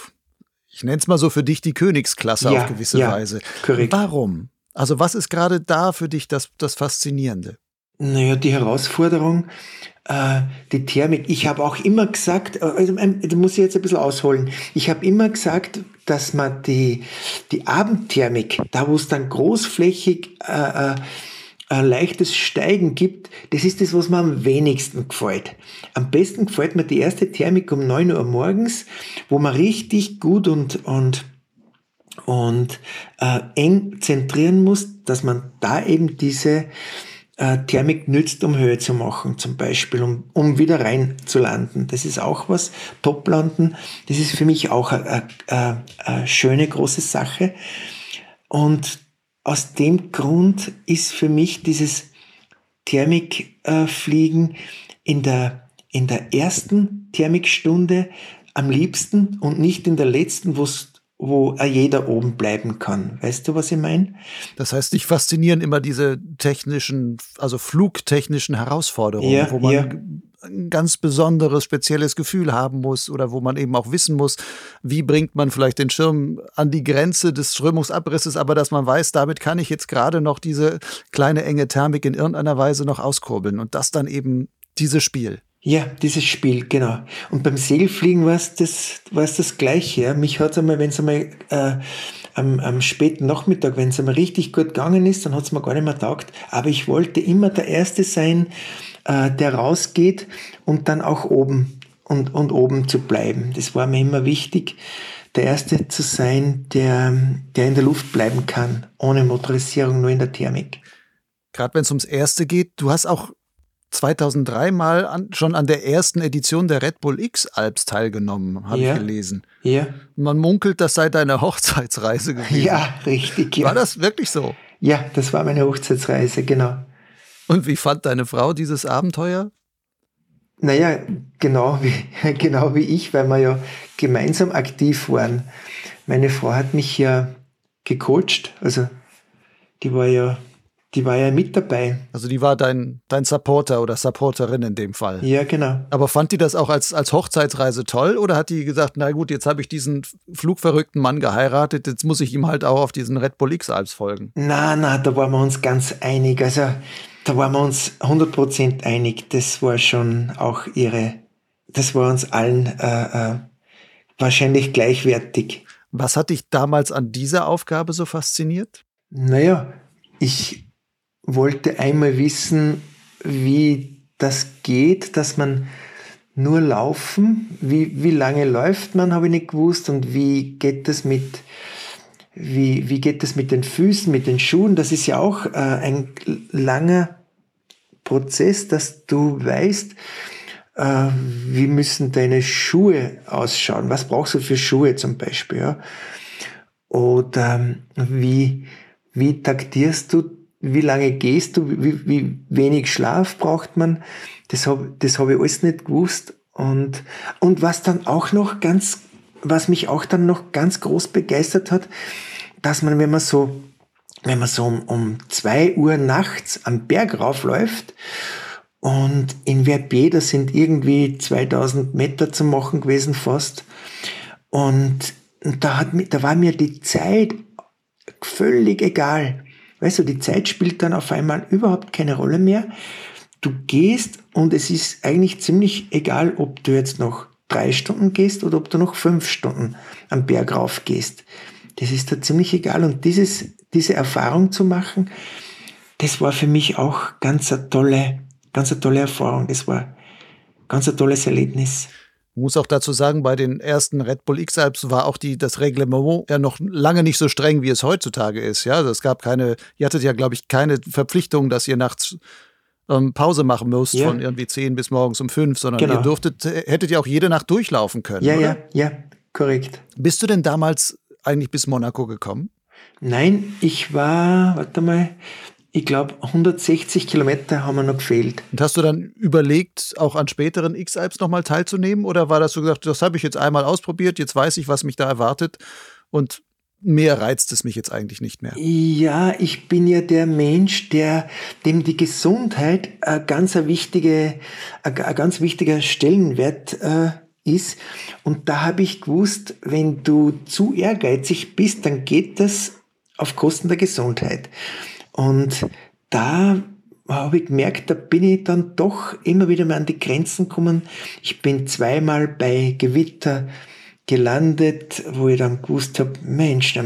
ich nenne es mal so für dich die Königsklasse Ja, auf gewisse ja, Weise. korrekt. Warum? Also was ist gerade da für dich das, das Faszinierende? Naja, die Herausforderung, äh, die Thermik. Ich habe auch immer gesagt, äh, also, ähm, da muss ich jetzt ein bisschen ausholen. Ich habe immer gesagt, dass man die, die Abendthermik, da wo es dann großflächig äh, äh, ein leichtes Steigen gibt, das ist das, was mir am wenigsten gefällt. Am besten gefällt mir die erste Thermik um 9 Uhr morgens, wo man richtig gut und, und und äh, eng zentrieren muss, dass man da eben diese äh, Thermik nützt, um Höhe zu machen, zum Beispiel, um, um wieder rein zu landen. Das ist auch was. Toplanden, das ist für mich auch eine, schöne große Sache. Und aus dem Grund ist für mich dieses Thermikfliegen in der, in der ersten Thermikstunde am liebsten und nicht in der letzten, wo jeder oben bleiben kann. Weißt du, was ich meine? Das heißt, dich faszinieren immer diese technischen, also flugtechnischen Herausforderungen, ja, wo man ja. ein ganz besonderes, spezielles Gefühl haben muss oder wo man eben auch wissen muss, wie bringt man vielleicht den Schirm an die Grenze des Strömungsabrisses, aber dass man weiß, damit kann ich jetzt gerade noch diese kleine enge Thermik in irgendeiner Weise noch auskurbeln und das dann eben dieses Spiel. Ja, dieses Spiel, genau. Und beim Segelfliegen war es das, war's das Gleiche. Ja. Mich hat es einmal, wenn es einmal äh, am, am späten Nachmittag, wenn es einmal richtig gut gegangen ist, dann hat es mir gar nicht mehr taugt. Aber ich wollte immer der Erste sein, äh, der rausgeht und dann auch oben und, und oben zu bleiben. Das war mir immer wichtig, der Erste zu sein, der, der in der Luft bleiben kann, ohne Motorisierung, nur in der Thermik. Gerade wenn es ums Erste geht, du hast auch 2003 mal an, schon an der ersten Edition der Red Bull X Alps teilgenommen, habe ja. ich gelesen. Ja. Man munkelt, das sei deine Hochzeitsreise [LAUGHS] gewesen. Ja, richtig. Ja. War das wirklich so? Ja, das war meine Hochzeitsreise, genau. Und wie fand deine Frau dieses Abenteuer? Naja, genau wie, [LAUGHS] genau wie ich, weil wir ja gemeinsam aktiv waren. Meine Frau hat mich ja gecoacht, also die war ja die war ja mit dabei. Also die war dein, dein Supporter oder Supporterin in dem Fall. Ja, genau. Aber fand die das auch als, als Hochzeitsreise toll oder hat die gesagt, na gut, jetzt habe ich diesen flugverrückten Mann geheiratet, jetzt muss ich ihm halt auch auf diesen Red Bull X-Alps folgen? Na, na, da waren wir uns ganz einig. Also da waren wir uns 100% einig. Das war schon auch ihre, das war uns allen äh, äh, wahrscheinlich gleichwertig. Was hat dich damals an dieser Aufgabe so fasziniert? Naja, ich wollte einmal wissen, wie das geht, dass man nur laufen, wie, wie lange läuft man, habe ich nicht gewusst und wie geht das mit, wie, wie geht das mit den Füßen, mit den Schuhen, das ist ja auch äh, ein langer Prozess, dass du weißt, äh, wie müssen deine Schuhe ausschauen, was brauchst du für Schuhe zum Beispiel, ja? oder wie, wie taktierst du wie lange gehst du, wie, wie wenig Schlaf braucht man. Das habe das hab ich alles nicht gewusst. Und, und was dann auch noch ganz, was mich auch dann noch ganz groß begeistert hat, dass man, wenn man so, wenn man so um, um zwei Uhr nachts am Berg raufläuft und in Verbier, das sind irgendwie 2000 Meter zu machen gewesen fast. Und, und da, hat, da war mir die Zeit völlig egal. Weißt du, die Zeit spielt dann auf einmal überhaupt keine Rolle mehr. Du gehst und es ist eigentlich ziemlich egal, ob du jetzt noch drei Stunden gehst oder ob du noch fünf Stunden am Berg rauf gehst. Das ist da ziemlich egal. Und dieses, diese Erfahrung zu machen, das war für mich auch ganz eine tolle, ganz eine tolle Erfahrung. Das war ganz ein tolles Erlebnis. Ich muss auch dazu sagen, bei den ersten Red Bull X-Alps war auch die, das Reglement ja noch lange nicht so streng, wie es heutzutage ist. Ja, also es gab keine, ihr hattet ja, glaube ich, keine Verpflichtung, dass ihr nachts ähm, Pause machen müsst ja. von irgendwie 10 bis morgens um 5, sondern genau. ihr durftet, hättet ja auch jede Nacht durchlaufen können. Ja, oder? ja, ja, korrekt. Bist du denn damals eigentlich bis Monaco gekommen? Nein, ich war, warte mal, ich glaube, 160 Kilometer haben wir noch gefehlt. Und hast du dann überlegt, auch an späteren X-Alps nochmal teilzunehmen? Oder war das so gesagt, das habe ich jetzt einmal ausprobiert, jetzt weiß ich, was mich da erwartet und mehr reizt es mich jetzt eigentlich nicht mehr? Ja, ich bin ja der Mensch, der, dem die Gesundheit ein ganz, ein wichtige, ein ganz wichtiger Stellenwert äh, ist. Und da habe ich gewusst, wenn du zu ehrgeizig bist, dann geht das auf Kosten der Gesundheit. Und da habe ich gemerkt, da bin ich dann doch immer wieder mal an die Grenzen gekommen. Ich bin zweimal bei Gewitter gelandet, wo ich dann gewusst habe, Mensch,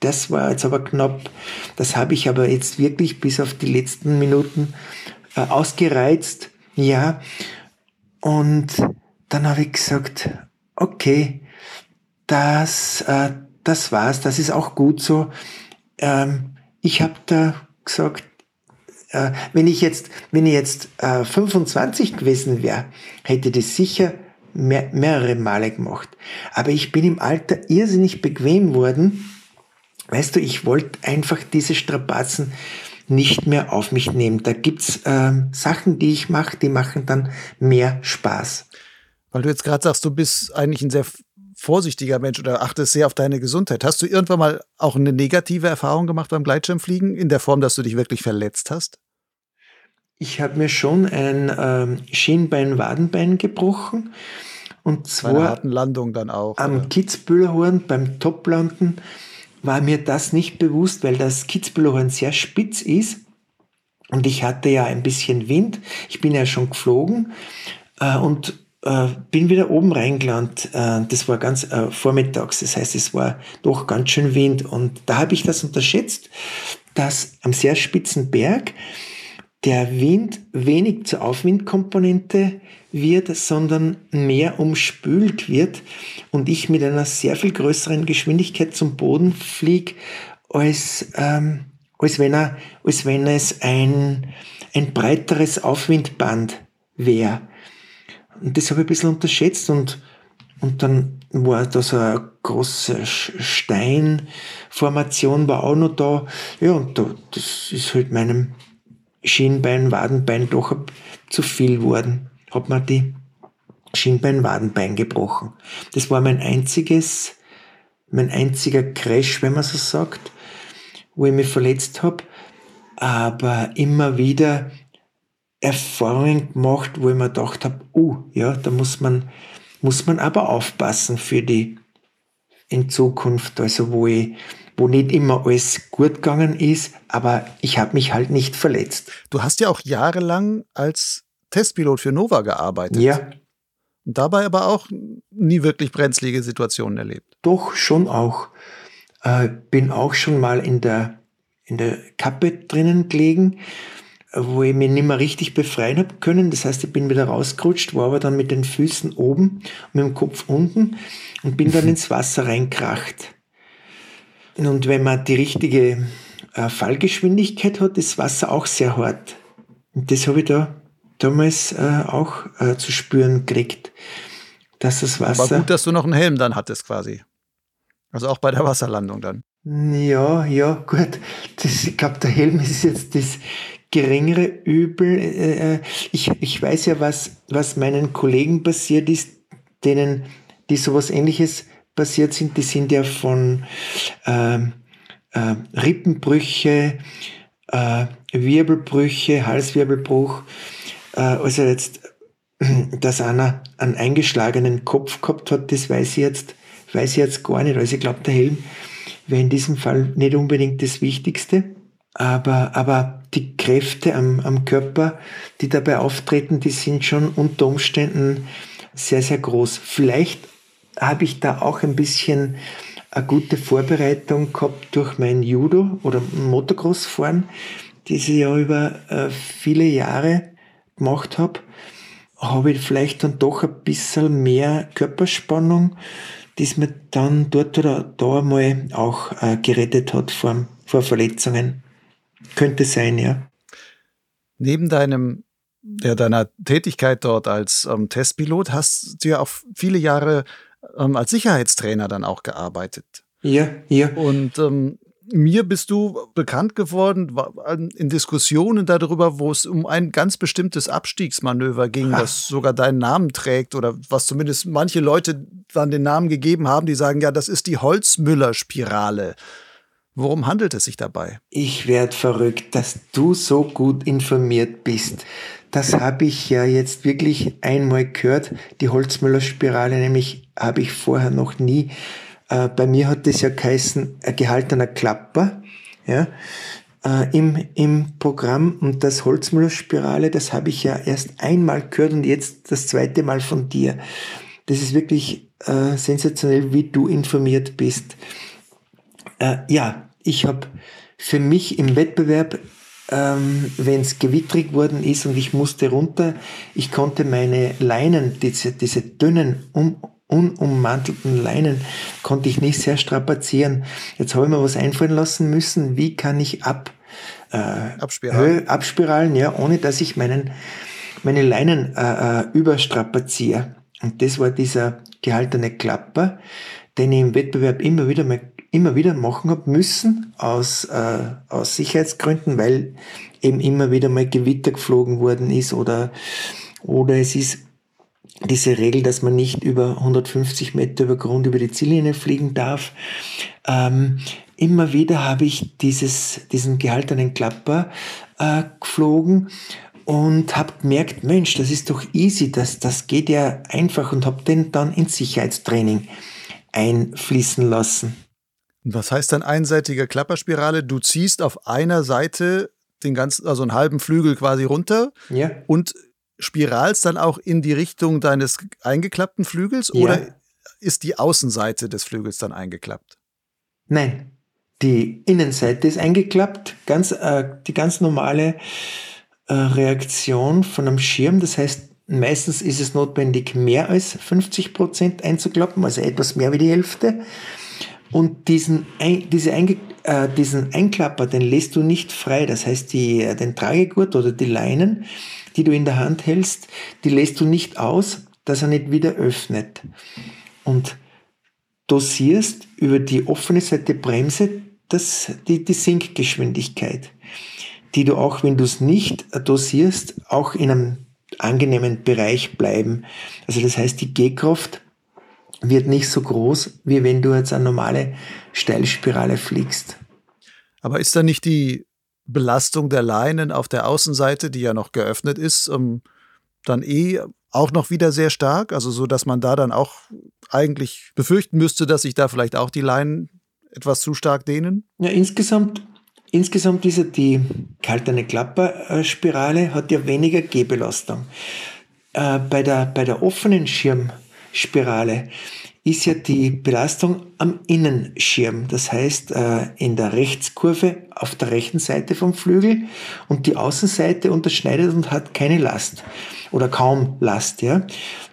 das war jetzt aber knapp. Das habe ich aber jetzt wirklich bis auf die letzten Minuten äh, ausgereizt. Ja. Und dann habe ich gesagt, okay, das, äh, das war's, das ist auch gut so. Ähm, ich habe da gesagt, äh, wenn ich jetzt, wenn ich jetzt äh, 25 gewesen wäre, hätte das sicher mehr, mehrere Male gemacht. Aber ich bin im Alter irrsinnig bequem worden weißt du, ich wollte einfach diese Strapazen nicht mehr auf mich nehmen. Da gibt's ähm, Sachen, die ich mache, die machen dann mehr Spaß. Weil du jetzt gerade sagst, du bist eigentlich ein sehr vorsichtiger Mensch oder achtest sehr auf deine Gesundheit. Hast du irgendwann mal auch eine negative Erfahrung gemacht beim Gleitschirmfliegen in der Form, dass du dich wirklich verletzt hast? Ich habe mir schon ein ähm, Schienbein-Wadenbein gebrochen. Und zwar Bei einer harten Landung dann auch. am Kitzbühelhorn beim Toplanden war mir das nicht bewusst, weil das Kitzbühelhorn sehr spitz ist. Und ich hatte ja ein bisschen Wind. Ich bin ja schon geflogen äh, und äh, bin wieder oben reingelandet. Äh, das war ganz äh, vormittags. Das heißt, es war doch ganz schön Wind. Und da habe ich das unterschätzt, dass am sehr spitzen Berg der Wind wenig zur Aufwindkomponente wird, sondern mehr umspült wird und ich mit einer sehr viel größeren Geschwindigkeit zum Boden fliege, als, ähm, als, wenn, er, als wenn es ein, ein breiteres Aufwindband wäre. Und das habe ich ein bisschen unterschätzt und, und dann war da so eine große Steinformation war auch noch da. Ja, und da, das ist halt meinem Schienbein, Wadenbein doch zu viel worden. Hat mir die Schienbein, Wadenbein gebrochen. Das war mein einziges, mein einziger Crash, wenn man so sagt, wo ich mich verletzt habe. Aber immer wieder Erfahrungen gemacht, wo ich mir gedacht habe, uh, ja, da muss man, muss man aber aufpassen für die in Zukunft, also wo ich, wo nicht immer alles gut gegangen ist, aber ich habe mich halt nicht verletzt. Du hast ja auch jahrelang als Testpilot für Nova gearbeitet. Ja. Und dabei aber auch nie wirklich brenzlige Situationen erlebt. Doch, schon auch. Äh, bin auch schon mal in der, in der Kappe drinnen gelegen wo ich mich nicht mehr richtig befreien habe können. Das heißt, ich bin wieder rausgerutscht, war aber dann mit den Füßen oben und mit dem Kopf unten und bin dann ins Wasser reinkracht. Und wenn man die richtige äh, Fallgeschwindigkeit hat, ist Wasser auch sehr hart. Und das habe ich da damals äh, auch äh, zu spüren gekriegt, dass das Wasser... Aber gut, dass du noch einen Helm dann hattest quasi. Also auch bei der Wasserlandung dann. Ja, ja, gut. Das, ich glaube, der Helm ist jetzt das geringere Übel. Äh, äh, ich, ich weiß ja, was, was meinen Kollegen passiert ist, denen, die sowas ähnliches passiert sind, die sind ja von ähm, äh, Rippenbrüche, äh, Wirbelbrüche, Halswirbelbruch, äh, also jetzt, [CLEARS THROAT] dass einer einen eingeschlagenen Kopf gehabt hat, das weiß ich jetzt, weiß ich jetzt gar nicht. Also ich glaube, der Helm wäre in diesem Fall nicht unbedingt das Wichtigste. Aber, aber die Kräfte am, am Körper, die dabei auftreten, die sind schon unter Umständen sehr, sehr groß. Vielleicht habe ich da auch ein bisschen eine gute Vorbereitung gehabt durch mein Judo oder Motocross-Fahren, das ich ja über äh, viele Jahre gemacht habe, habe ich vielleicht dann doch ein bisschen mehr Körperspannung, das mir dann dort oder da mal auch äh, gerettet hat vor, vor Verletzungen. Könnte sein, ja. Neben deinem, ja, deiner Tätigkeit dort als ähm, Testpilot hast du ja auch viele Jahre ähm, als Sicherheitstrainer dann auch gearbeitet. Ja, ja. Und ähm, mir bist du bekannt geworden in Diskussionen darüber, wo es um ein ganz bestimmtes Abstiegsmanöver ging, Ach. das sogar deinen Namen trägt oder was zumindest manche Leute dann den Namen gegeben haben, die sagen, ja, das ist die Holzmüller-Spirale. Worum handelt es sich dabei? Ich werde verrückt, dass du so gut informiert bist. Das habe ich ja jetzt wirklich einmal gehört. Die Holzmüller-Spirale nämlich habe ich vorher noch nie. Äh, bei mir hat das ja geheißen, ein gehaltener Klapper. Ja, äh, im, im Programm und das Holzmüller-Spirale, das habe ich ja erst einmal gehört und jetzt das zweite Mal von dir. Das ist wirklich äh, sensationell, wie du informiert bist. Äh, ja, ich habe für mich im Wettbewerb, ähm, wenn es gewittrig worden ist und ich musste runter, ich konnte meine Leinen, diese, diese dünnen, um, unummantelten Leinen, konnte ich nicht sehr strapazieren. Jetzt habe ich mir was einfallen lassen müssen, wie kann ich ab, äh, abspiralen. Abspiralen, ja, ohne dass ich meinen, meine Leinen äh, äh, überstrapaziere. Und das war dieser gehaltene Klapper, den ich im Wettbewerb immer wieder mal immer wieder machen habe müssen aus, äh, aus Sicherheitsgründen, weil eben immer wieder mal Gewitter geflogen worden ist oder, oder es ist diese Regel, dass man nicht über 150 Meter über Grund über die Ziellinie fliegen darf. Ähm, immer wieder habe ich dieses, diesen gehaltenen Klapper äh, geflogen und habe gemerkt, Mensch, das ist doch easy, das, das geht ja einfach und habe den dann ins Sicherheitstraining einfließen lassen. Was heißt dann einseitige Klapperspirale? Du ziehst auf einer Seite den ganzen, also einen halben Flügel quasi runter ja. und spiralst dann auch in die Richtung deines eingeklappten Flügels ja. oder ist die Außenseite des Flügels dann eingeklappt? Nein, die Innenseite ist eingeklappt, ganz, äh, die ganz normale äh, Reaktion von einem Schirm. Das heißt, meistens ist es notwendig, mehr als 50 Prozent einzuklappen, also etwas mehr wie die Hälfte. Und diesen, diese Einge, äh, diesen Einklapper, den lässt du nicht frei. Das heißt, die, äh, den Tragegurt oder die Leinen, die du in der Hand hältst, die lässt du nicht aus, dass er nicht wieder öffnet. Und dosierst über die offene Seite Bremse das, die, die Sinkgeschwindigkeit, die du auch, wenn du es nicht dosierst, auch in einem angenehmen Bereich bleiben. Also das heißt, die Gehkraft wird nicht so groß, wie wenn du jetzt eine normale Steilspirale fliegst. Aber ist da nicht die Belastung der Leinen auf der Außenseite, die ja noch geöffnet ist, ähm, dann eh auch noch wieder sehr stark? Also so, dass man da dann auch eigentlich befürchten müsste, dass sich da vielleicht auch die Leinen etwas zu stark dehnen? Ja, insgesamt, insgesamt ist ja die kalterne Klapperspirale hat ja weniger Gehbelastung. Äh, bei, der, bei der offenen Schirm Spirale ist ja die Belastung am Innenschirm, das heißt äh, in der Rechtskurve auf der rechten Seite vom Flügel und die Außenseite unterschneidet und hat keine Last oder kaum Last. Ja?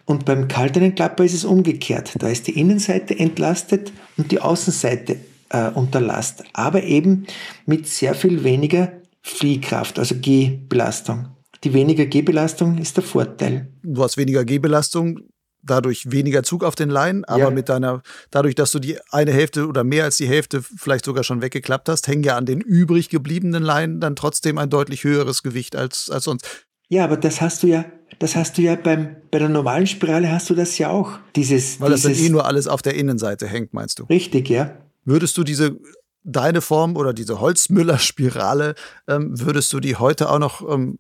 Und beim kalteren Klapper ist es umgekehrt. Da ist die Innenseite entlastet und die Außenseite äh, unter Last, aber eben mit sehr viel weniger Fliehkraft, also Gehbelastung. Die weniger Gehbelastung ist der Vorteil. Du hast weniger Gehbelastung, dadurch weniger Zug auf den Leinen, aber ja. mit deiner, dadurch, dass du die eine Hälfte oder mehr als die Hälfte vielleicht sogar schon weggeklappt hast, hängen ja an den übrig gebliebenen Leinen dann trotzdem ein deutlich höheres Gewicht als, als sonst. Ja, aber das hast du ja, das hast du ja beim, bei der normalen Spirale hast du das ja auch. Dieses, Weil dieses, das dann eh nur alles auf der Innenseite hängt, meinst du? Richtig, ja. Würdest du diese deine Form oder diese Holzmüller-Spirale, ähm, würdest du die heute auch noch ähm,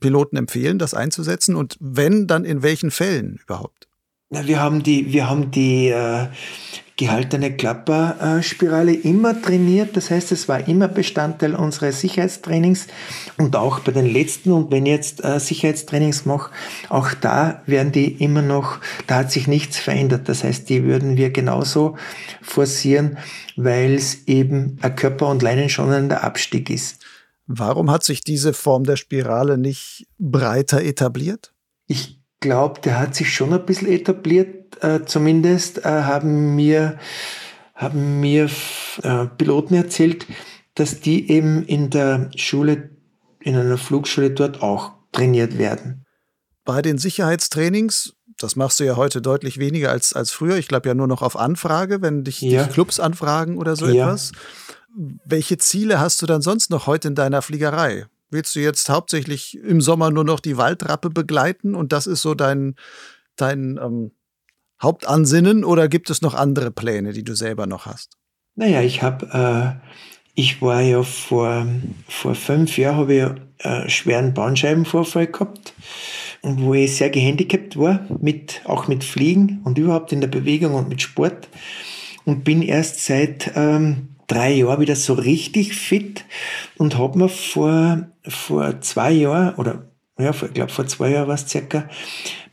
Piloten empfehlen, das einzusetzen? Und wenn, dann in welchen Fällen überhaupt? Na, wir haben die, wir haben die äh, gehaltene Klapperspirale immer trainiert. Das heißt, es war immer Bestandteil unseres Sicherheitstrainings und auch bei den letzten. Und wenn ich jetzt äh, Sicherheitstrainings mache, auch da werden die immer noch, da hat sich nichts verändert. Das heißt, die würden wir genauso forcieren, weil es eben ein Körper- und Leinenschonender Abstieg ist. Warum hat sich diese Form der Spirale nicht breiter etabliert? Ich glaube, der hat sich schon ein bisschen etabliert. Äh, zumindest äh, haben mir, haben mir äh, Piloten erzählt, dass die eben in der Schule, in einer Flugschule dort auch trainiert werden. Bei den Sicherheitstrainings, das machst du ja heute deutlich weniger als, als früher. Ich glaube ja nur noch auf Anfrage, wenn dich, ja. dich Clubs anfragen oder so ja. etwas. Welche Ziele hast du dann sonst noch heute in deiner Fliegerei? Willst du jetzt hauptsächlich im Sommer nur noch die Waldrappe begleiten und das ist so dein, dein ähm, Hauptansinnen oder gibt es noch andere Pläne, die du selber noch hast? Naja, ich habe, äh, ich war ja vor, vor fünf Jahren, habe ich äh, schweren Bandscheibenvorfall gehabt und wo ich sehr gehandicapt war, mit, auch mit Fliegen und überhaupt in der Bewegung und mit Sport und bin erst seit ähm, drei Jahren wieder so richtig fit und habe mir vor, vor zwei Jahren oder ja, ich glaube vor zwei Jahren war es circa,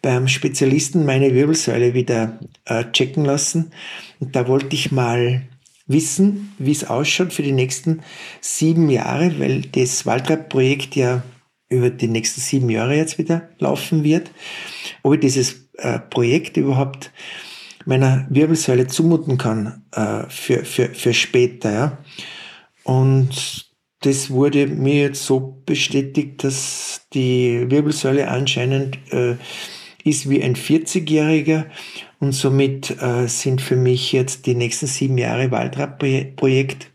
beim Spezialisten meine Wirbelsäule wieder äh, checken lassen. Und da wollte ich mal wissen, wie es ausschaut für die nächsten sieben Jahre, weil das Waldrad-Projekt ja über die nächsten sieben Jahre jetzt wieder laufen wird. Ob ich dieses äh, Projekt überhaupt meiner Wirbelsäule zumuten kann äh, für, für, für später. Ja. Und das wurde mir jetzt so bestätigt, dass die Wirbelsäule anscheinend äh, ist wie ein 40-Jähriger und somit äh, sind für mich jetzt die nächsten sieben Jahre Waldrad-Projekt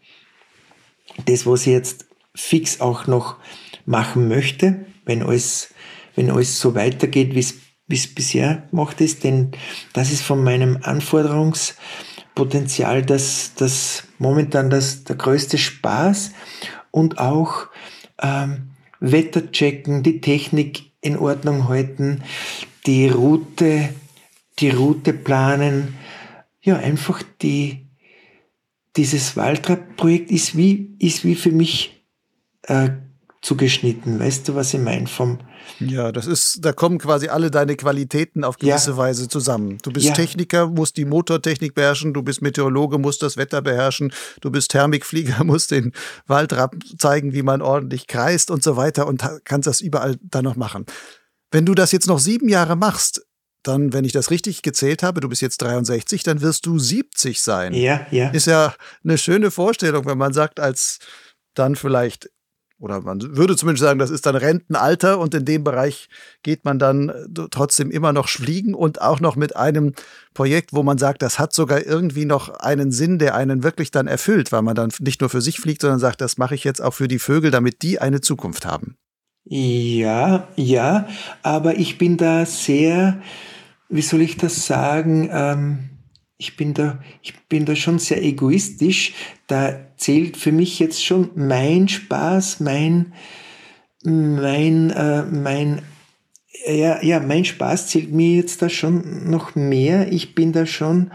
das, was ich jetzt fix auch noch machen möchte, wenn alles, wenn alles so weitergeht, wie es bisher gemacht ist, denn das ist von meinem Anforderungspotenzial das, das momentan das, der größte Spaß und auch ähm, Wetter checken, die Technik in Ordnung halten, die Route, die Route planen, ja, einfach die, dieses Waldrad-Projekt ist wie, ist wie für mich äh, zugeschnitten. Weißt du, was ich meine? Vom ja, das ist, da kommen quasi alle deine Qualitäten auf gewisse ja. Weise zusammen. Du bist ja. Techniker, musst die Motortechnik beherrschen, du bist Meteorologe, musst das Wetter beherrschen, du bist Thermikflieger, [LAUGHS] musst den Waldrad zeigen, wie man ordentlich kreist und so weiter und kannst das überall dann noch machen. Wenn du das jetzt noch sieben Jahre machst, dann, wenn ich das richtig gezählt habe, du bist jetzt 63, dann wirst du 70 sein. Ja, ja. Ist ja eine schöne Vorstellung, wenn man sagt, als dann vielleicht, oder man würde zumindest sagen, das ist dann Rentenalter und in dem Bereich geht man dann äh, trotzdem immer noch fliegen und auch noch mit einem Projekt, wo man sagt, das hat sogar irgendwie noch einen Sinn, der einen wirklich dann erfüllt, weil man dann nicht nur für sich fliegt, sondern sagt, das mache ich jetzt auch für die Vögel, damit die eine Zukunft haben. Ja, ja, aber ich bin da sehr, wie soll ich das sagen, ähm, ich bin da, ich bin da schon sehr egoistisch. Da zählt für mich jetzt schon mein Spaß, mein, mein, äh, mein, ja, ja, mein Spaß zählt mir jetzt da schon noch mehr. Ich bin da schon,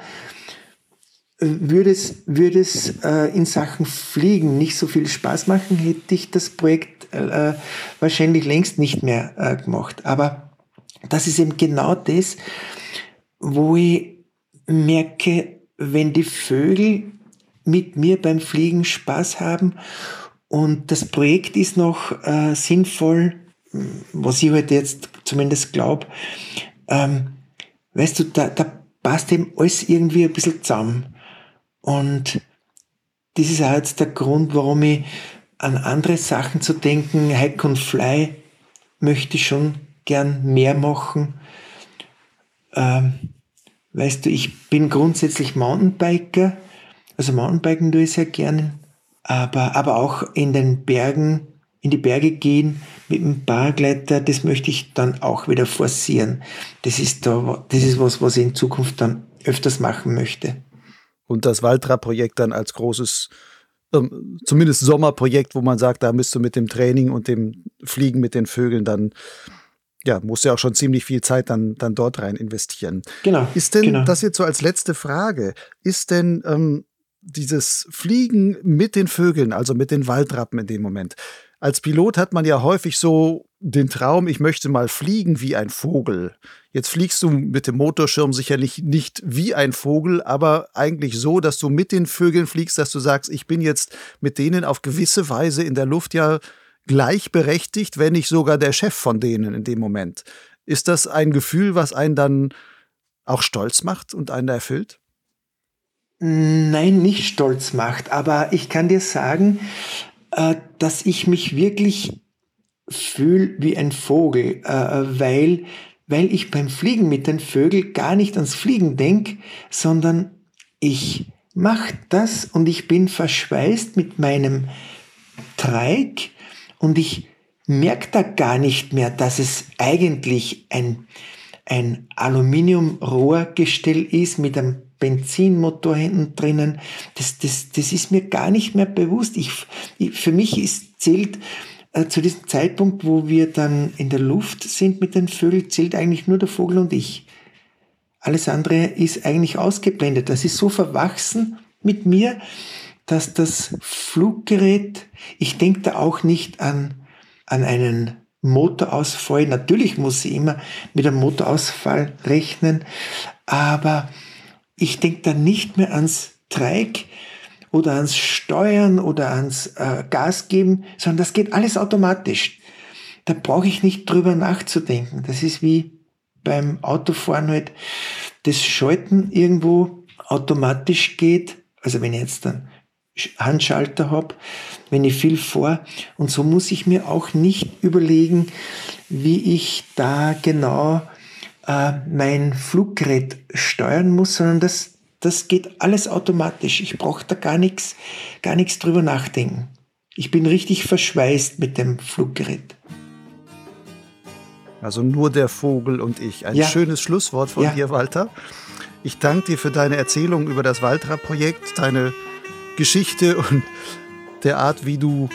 würde es, würde es äh, in Sachen Fliegen nicht so viel Spaß machen, hätte ich das Projekt äh, wahrscheinlich längst nicht mehr äh, gemacht. Aber das ist eben genau das, wo ich merke, wenn die Vögel mit mir beim Fliegen Spaß haben und das Projekt ist noch äh, sinnvoll, was ich halt jetzt zumindest glaube, ähm, weißt du, da, da passt eben alles irgendwie ein bisschen zusammen. Und das ist auch jetzt der Grund, warum ich an andere Sachen zu denken, Hike und Fly möchte ich schon gern mehr machen. Ähm, weißt du, ich bin grundsätzlich Mountainbiker, also Mountainbiken tue ich sehr gerne, aber, aber auch in den Bergen, in die Berge gehen mit dem Paragleiter, das möchte ich dann auch wieder forcieren. Das ist, da, das ist was, was ich in Zukunft dann öfters machen möchte. Und das Waltra-Projekt dann als großes ähm, zumindest Sommerprojekt, wo man sagt, da müsst du mit dem Training und dem Fliegen mit den Vögeln dann ja, muss ja auch schon ziemlich viel Zeit dann, dann dort rein investieren. Genau. Ist denn, genau. das jetzt so als letzte Frage, ist denn ähm, dieses Fliegen mit den Vögeln, also mit den Waldrappen in dem Moment, als Pilot hat man ja häufig so den Traum, ich möchte mal fliegen wie ein Vogel. Jetzt fliegst du mit dem Motorschirm sicherlich nicht wie ein Vogel, aber eigentlich so, dass du mit den Vögeln fliegst, dass du sagst, ich bin jetzt mit denen auf gewisse Weise in der Luft ja gleichberechtigt, wenn nicht sogar der Chef von denen in dem Moment. Ist das ein Gefühl, was einen dann auch stolz macht und einen erfüllt? Nein, nicht stolz macht, aber ich kann dir sagen, äh, dass ich mich wirklich fühle wie ein Vogel, äh, weil, weil ich beim Fliegen mit den Vögeln gar nicht ans Fliegen denke, sondern ich mache das und ich bin verschweißt mit meinem Treik und ich merke da gar nicht mehr, dass es eigentlich ein, ein Aluminiumrohrgestell ist mit einem Benzinmotor hinten drinnen. Das, das, das ist mir gar nicht mehr bewusst. Ich, ich für mich ist, zählt äh, zu diesem Zeitpunkt, wo wir dann in der Luft sind mit den Vögeln, zählt eigentlich nur der Vogel und ich. Alles andere ist eigentlich ausgeblendet. Das ist so verwachsen mit mir, dass das Fluggerät, ich denke da auch nicht an, an einen Motorausfall. Natürlich muss sie immer mit einem Motorausfall rechnen, aber ich denke da nicht mehr ans Dreieck oder ans Steuern oder ans äh, Gas geben, sondern das geht alles automatisch. Da brauche ich nicht drüber nachzudenken. Das ist wie beim Autofahren halt das Schalten irgendwo automatisch geht. Also wenn ich jetzt dann Handschalter habe, wenn ich viel vor. Und so muss ich mir auch nicht überlegen, wie ich da genau äh, mein Fluggerät steuern muss, sondern das, das geht alles automatisch. Ich brauche da gar nichts, gar nichts drüber nachdenken. Ich bin richtig verschweißt mit dem Fluggerät. Also nur der Vogel und ich. Ein ja. schönes Schlusswort von ja. dir, Walter. Ich danke dir für deine Erzählung über das Waltra-Projekt, deine Geschichte und der Art, wie du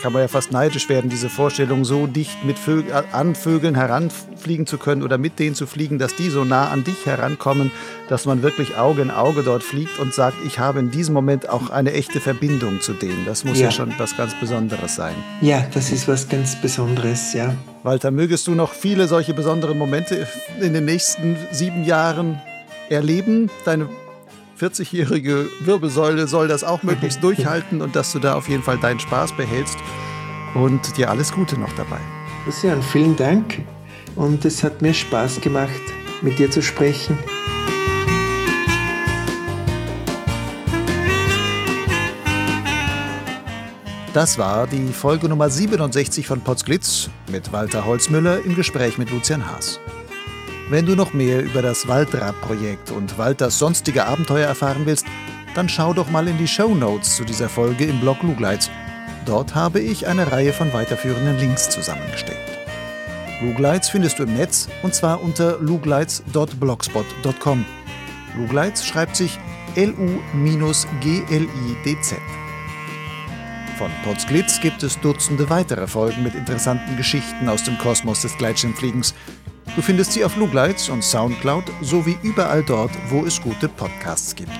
kann man ja fast neidisch werden, diese Vorstellung, so dicht mit Vögel, an Vögeln heranfliegen zu können oder mit denen zu fliegen, dass die so nah an dich herankommen, dass man wirklich Auge in Auge dort fliegt und sagt, ich habe in diesem Moment auch eine echte Verbindung zu denen. Das muss ja, ja schon was ganz Besonderes sein. Ja, das ist was ganz Besonderes, ja. Walter, mögest du noch viele solche besonderen Momente in den nächsten sieben Jahren erleben? Deine 40-jährige Wirbelsäule soll das auch möglichst durchhalten und dass du da auf jeden Fall deinen Spaß behältst und dir alles Gute noch dabei. Christian, vielen Dank und es hat mir Spaß gemacht, mit dir zu sprechen. Das war die Folge Nummer 67 von Potsglitz mit Walter Holzmüller im Gespräch mit Lucian Haas. Wenn du noch mehr über das Waldrad-Projekt und Walters sonstige Abenteuer erfahren willst, dann schau doch mal in die Show Notes zu dieser Folge im Blog Lugleitz. Dort habe ich eine Reihe von weiterführenden Links zusammengestellt. Lugleitz findest du im Netz und zwar unter lugleitz.blogspot.com. Lugleitz schreibt sich L-U-G-L-I-D-Z. Von Potsglitz gibt es Dutzende weitere Folgen mit interessanten Geschichten aus dem Kosmos des Gleitschirmfliegens. Du findest sie auf Lugleitz und Soundcloud sowie überall dort, wo es gute Podcasts gibt.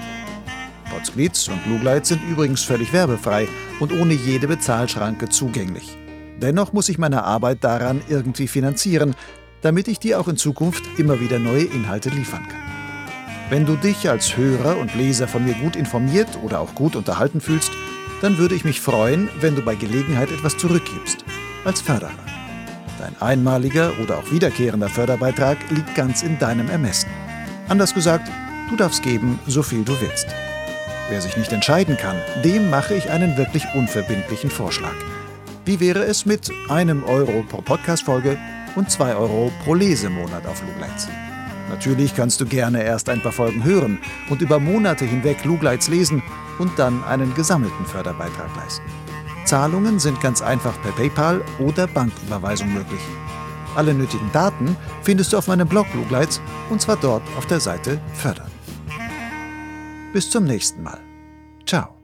Potsglitz und Lugleitz sind übrigens völlig werbefrei und ohne jede Bezahlschranke zugänglich. Dennoch muss ich meine Arbeit daran irgendwie finanzieren, damit ich dir auch in Zukunft immer wieder neue Inhalte liefern kann. Wenn du dich als Hörer und Leser von mir gut informiert oder auch gut unterhalten fühlst, dann würde ich mich freuen, wenn du bei Gelegenheit etwas zurückgibst, als Förderer. Dein einmaliger oder auch wiederkehrender Förderbeitrag liegt ganz in deinem Ermessen. Anders gesagt, du darfst geben, so viel du willst. Wer sich nicht entscheiden kann, dem mache ich einen wirklich unverbindlichen Vorschlag. Wie wäre es mit einem Euro pro Podcast-Folge und zwei Euro pro Lesemonat auf Lugleitz? Natürlich kannst du gerne erst ein paar Folgen hören und über Monate hinweg Lugleitz lesen und dann einen gesammelten Förderbeitrag leisten. Zahlungen sind ganz einfach per PayPal oder Banküberweisung möglich. Alle nötigen Daten findest du auf meinem Blog Lugleitz und zwar dort auf der Seite Fördern. Bis zum nächsten Mal. Ciao.